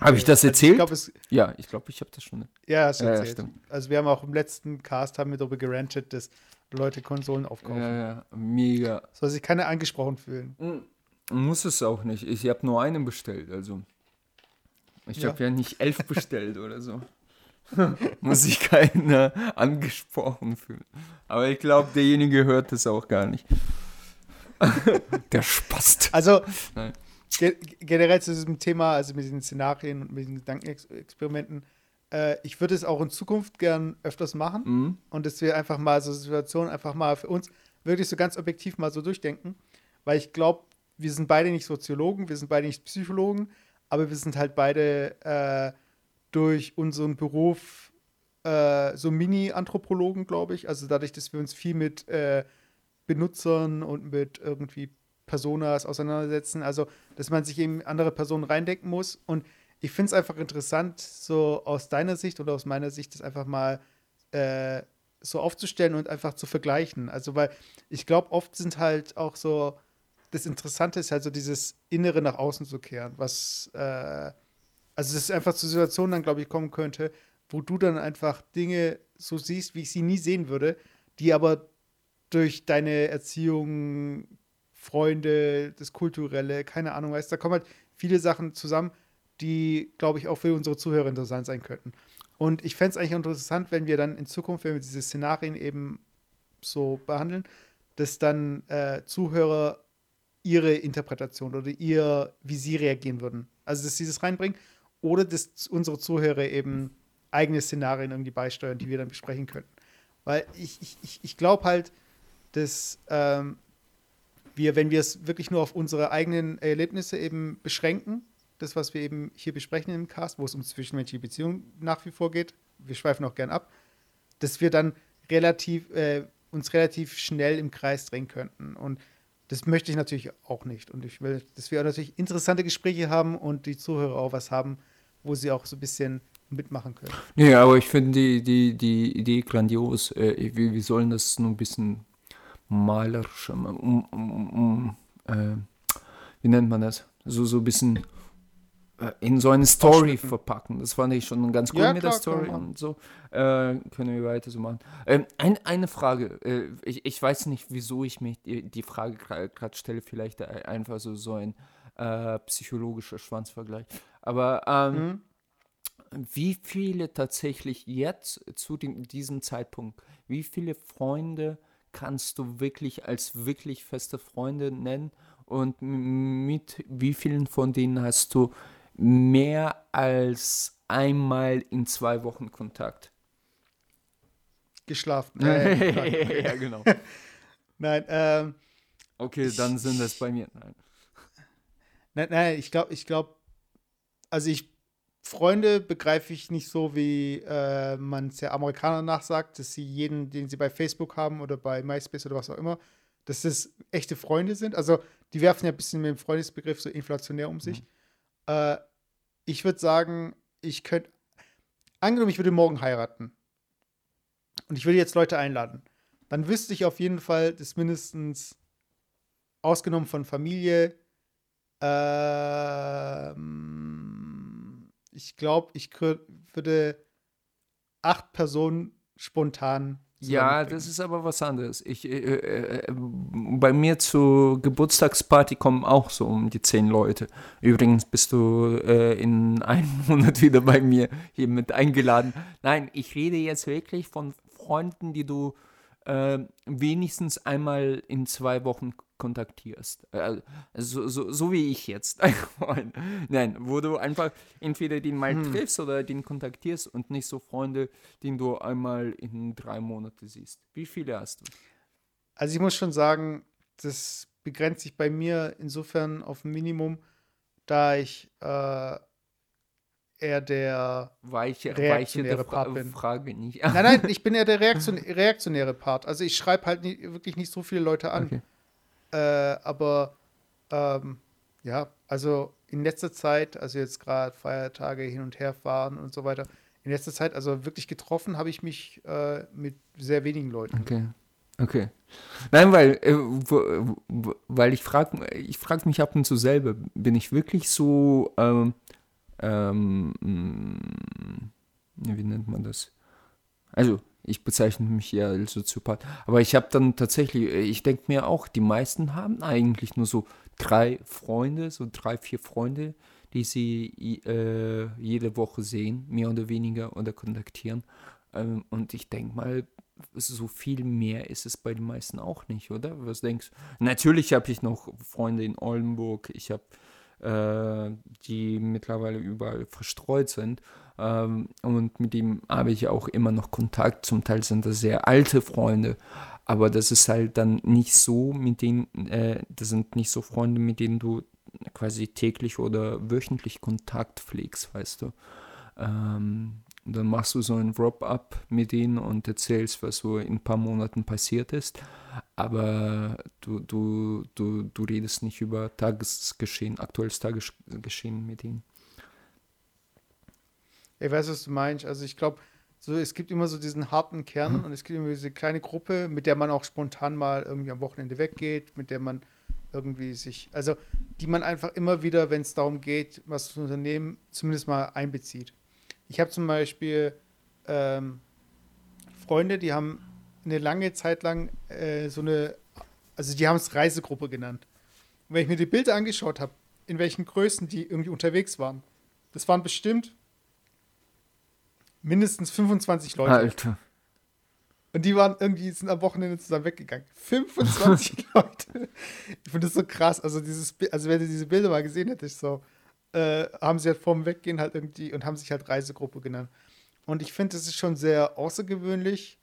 Habe ich das Also erzählt? Ich glaube, es, ja, ich glaube, ich habe das schon. ja, hast du Ja, ja, erzählt. stimmt. also wir haben auch im letzten Cast haben wir darüber gerantet, dass Leute Konsolen aufkaufen. Ja, ja, mega. Soll sich keiner angesprochen fühlen. Muss es auch nicht. Ich habe nur einen bestellt, also. Ich Ja. habe ja nicht elf bestellt oder so. Muss sich keiner angesprochen fühlen. Aber ich glaube, derjenige hört das auch gar nicht. Der spast. Also ge generell zu diesem Thema, also mit diesen Szenarien und mit diesen Gedankenexperimenten, äh, ich würde es auch in Zukunft gern öfters machen Mhm. und dass wir einfach mal so Situationen einfach mal für uns wirklich so ganz objektiv mal so durchdenken, weil ich glaube, wir sind beide nicht Soziologen, wir sind beide nicht Psychologen, aber wir sind halt beide äh, durch unseren Beruf äh, so Mini-Anthropologen, glaube ich. Also dadurch, dass wir uns viel mit äh, Benutzern und mit irgendwie Personas auseinandersetzen. Also, dass man sich eben andere Personen reindenken muss. Und ich finde es einfach interessant, so aus deiner Sicht oder aus meiner Sicht, das einfach mal äh, so aufzustellen und einfach zu vergleichen. Also, weil ich glaube, oft sind halt auch so, das Interessante ist halt so dieses Innere nach außen zu kehren, was, äh, also, es einfach zu Situationen dann, glaube ich, kommen könnte, wo du dann einfach Dinge so siehst, wie ich sie nie sehen würde, die aber durch deine Erziehung, Freunde, das Kulturelle, keine Ahnung, weißt, da kommen halt viele Sachen zusammen, die, glaube ich, auch für unsere Zuhörer interessant sein könnten. Und ich fände es eigentlich interessant, wenn wir dann in Zukunft, wenn wir diese Szenarien eben so behandeln, dass dann äh, Zuhörer ihre Interpretation oder ihr, wie sie reagieren würden. Also, dass sie das reinbringen oder dass unsere Zuhörer eben eigene Szenarien irgendwie beisteuern, die wir dann besprechen könnten. Weil ich, ich, ich, ich glaube halt, dass ähm, wir, wenn wir es wirklich nur auf unsere eigenen Erlebnisse eben beschränken, das, was wir eben hier besprechen im Cast, wo es um zwischenmenschliche Beziehungen nach wie vor geht, wir schweifen auch gern ab, dass wir dann relativ, äh, uns relativ schnell im Kreis drehen könnten. Und das möchte ich natürlich auch nicht. Und ich will, dass wir natürlich interessante Gespräche haben und die Zuhörer auch was haben, wo sie auch so ein bisschen mitmachen können. Ja, aber ich finde die, die, die Idee grandios. Äh, wir, wir sollen das nur ein bisschen malerischer, um, um, um, um äh, wie nennt man das? So, so ein bisschen äh, in so eine Story verpacken. Das fand ich schon ganz cool Ja, mit der klar, man Story und so. Äh, können wir weiter so machen. Ähm, ein, eine Frage. Äh, ich, ich weiß nicht, wieso ich mich die, die Frage gerade stelle. Vielleicht äh, einfach so, so ein äh, psychologischer Schwanzvergleich. Aber ähm, Mhm. wie viele tatsächlich jetzt zu dem, diesem Zeitpunkt, wie viele Freunde kannst du wirklich als wirklich feste Freunde nennen und mit wie vielen von denen hast du mehr als einmal in zwei Wochen Kontakt? Geschlafen. Äh, ja, genau. nein, ähm, Okay, dann sind das bei mir. Nein. Nein, nein, ich glaube, ich glaube, also ich, Freunde begreife ich nicht so, wie äh, man es der Amerikaner nachsagt, dass sie jeden, den sie bei Facebook haben oder bei MySpace oder was auch immer, dass das echte Freunde sind. Also die werfen ja ein bisschen mit dem Freundesbegriff so inflationär um sich. Äh, ich würde sagen, ich könnte, angenommen, ich würde morgen heiraten und ich würde jetzt Leute einladen, dann wüsste ich auf jeden Fall, dass mindestens ausgenommen von Familie, ähm, ich glaube, ich würde acht Personen spontan. Ja, das ist aber was anderes. Ich, äh, äh, äh, bei mir zur Geburtstagsparty kommen auch so um die zehn Leute. Übrigens bist du äh, in einem Monat wieder bei mir hier mit eingeladen. Nein, ich rede jetzt wirklich von Freunden, die du äh, wenigstens einmal in zwei Wochen kontaktierst. Äh, so, so, so wie ich jetzt. Nein, wo du einfach entweder den mal Hm. triffst oder den kontaktierst und nicht so Freunde, den du einmal in drei Monate siehst. Wie viele hast du? Also ich muss schon sagen, das begrenzt sich bei mir insofern auf ein Minimum, da ich äh, eher der Weiche, weiche Reaktionäre Fra Part bin. Frage nicht. Nein, nein, ich bin eher der Reaktion reaktionäre Part. Also ich schreibe halt nie, wirklich nicht so viele Leute an. Okay. Äh, aber ähm, ja, also in letzter Zeit, also jetzt gerade Feiertage hin und her fahren und so weiter, in letzter Zeit, also wirklich getroffen habe ich mich äh, mit sehr wenigen Leuten. Okay. Okay. Nein, weil, äh, weil ich frage ich frag mich ab und zu selber, bin ich wirklich so, ähm, ähm, mm, wie nennt man das? Also, ich bezeichne mich ja als Soziopath, aber ich habe dann tatsächlich, äh, ich denke mir auch, die meisten haben eigentlich nur so drei Freunde, so drei, vier Freunde, die sie äh, jede Woche sehen, mehr oder weniger, oder kontaktieren. Ähm, und ich denke mal, so viel mehr ist es bei den meisten auch nicht, oder? Was denkst du? Natürlich habe ich noch Freunde in Oldenburg, ich habe äh, die mittlerweile überall verstreut sind. Ähm, und mit dem habe ich auch immer noch Kontakt. Zum Teil sind das sehr alte Freunde, aber das ist halt dann nicht so, mit denen, äh, das sind nicht so Freunde, mit denen du quasi täglich oder wöchentlich Kontakt pflegst, weißt du. Ähm, dann machst du so ein Wrap-up mit denen und erzählst, was so in ein paar Monaten passiert ist. Aber du, du, du, du redest nicht über Tagesgeschehen, aktuelles Tagesgeschehen mit ihnen. Ich weiß, was du meinst. Also ich glaube, so, es gibt immer so diesen harten Kern und es gibt immer diese kleine Gruppe, mit der man auch spontan mal irgendwie am Wochenende weggeht, mit der man irgendwie sich, also die man einfach immer wieder, wenn es darum geht, was zu unternehmen, zumindest mal einbezieht. Ich habe zum Beispiel ähm, Freunde, die haben eine lange Zeit lang äh, so eine, also die haben es Reisegruppe genannt. Und wenn ich mir die Bilder angeschaut habe, in welchen Größen die irgendwie unterwegs waren, das waren bestimmt mindestens 25 Leute. Alter. Und die waren irgendwie, sind am Wochenende zusammen weggegangen. 25 Leute. Ich finde das so krass. Also, dieses, also wenn du diese Bilder mal gesehen hättest, so, äh, haben sie halt vorm Weggehen halt irgendwie und haben sich halt Reisegruppe genannt. Und ich finde, das ist schon sehr außergewöhnlich,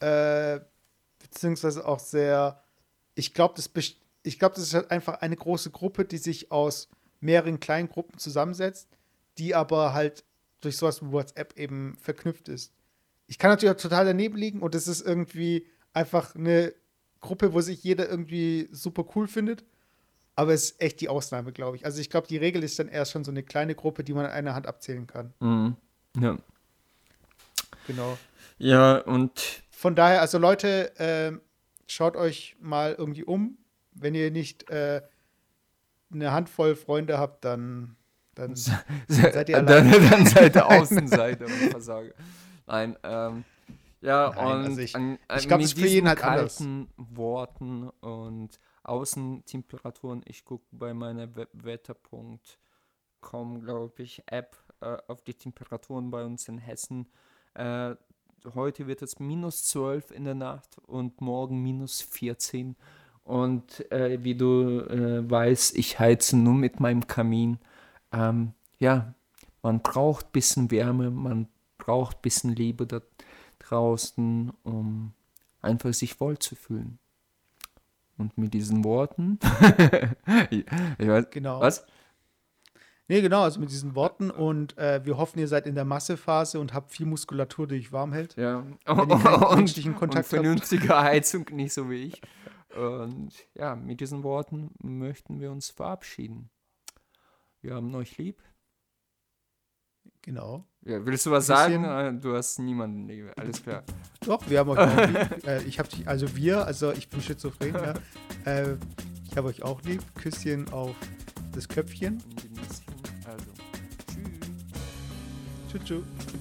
äh, beziehungsweise auch sehr, ich glaube, das, ich glaube, das ist halt einfach eine große Gruppe, die sich aus mehreren kleinen Gruppen zusammensetzt, die aber halt durch sowas wie WhatsApp eben verknüpft ist. Ich kann natürlich auch total daneben liegen und es ist irgendwie einfach eine Gruppe, wo sich jeder irgendwie super cool findet. Aber es ist echt die Ausnahme, glaube ich. Also ich glaube, die Regel ist dann erst schon so eine kleine Gruppe, die man an einer Hand abzählen kann. Mhm. Ja. Genau. ja, und Von daher, also Leute, ähm, schaut euch mal irgendwie um. Wenn ihr nicht äh, eine Handvoll Freunde habt, dann, dann seid ihr dann, allein. dann seid ihr Außenseiter und Versager. Nein, ähm, ja, Nein, und also ich- an, ich glaub, mit das ist für jeden halt anders. Worten und Außentemperaturen, ich gucke bei meiner We- Wetter.com, glaube ich, App, äh, auf die Temperaturen bei uns in Hessen. Äh, heute wird es minus 12 in der Nacht und morgen minus 14. Und äh, wie du äh, weißt, ich heize nur mit meinem Kamin. Ähm, ja, man braucht ein bisschen Wärme, man braucht ein bisschen Liebe da draußen, um einfach sich wohl zu fühlen. Und mit diesen Worten. ich weiß, genau. Was? Nee, genau, also mit diesen Worten und äh, wir hoffen, ihr seid in der Massephase und habt viel Muskulatur, die euch warm hält. Ja, und, und, Kontakt und vernünftige habt. Heizung, nicht so wie ich. Und ja, mit diesen Worten möchten wir uns verabschieden. Wir haben euch lieb. Genau. Ja, willst du was sagen? Ah, du hast niemanden lieb. Alles klar. Doch, wir haben euch auch lieb. Äh, ich habe dich, also wir, also ich bin schizophren, ja. Äh, ich habe euch auch lieb. Küsschen auf das Köpfchen. Tchau, tchau.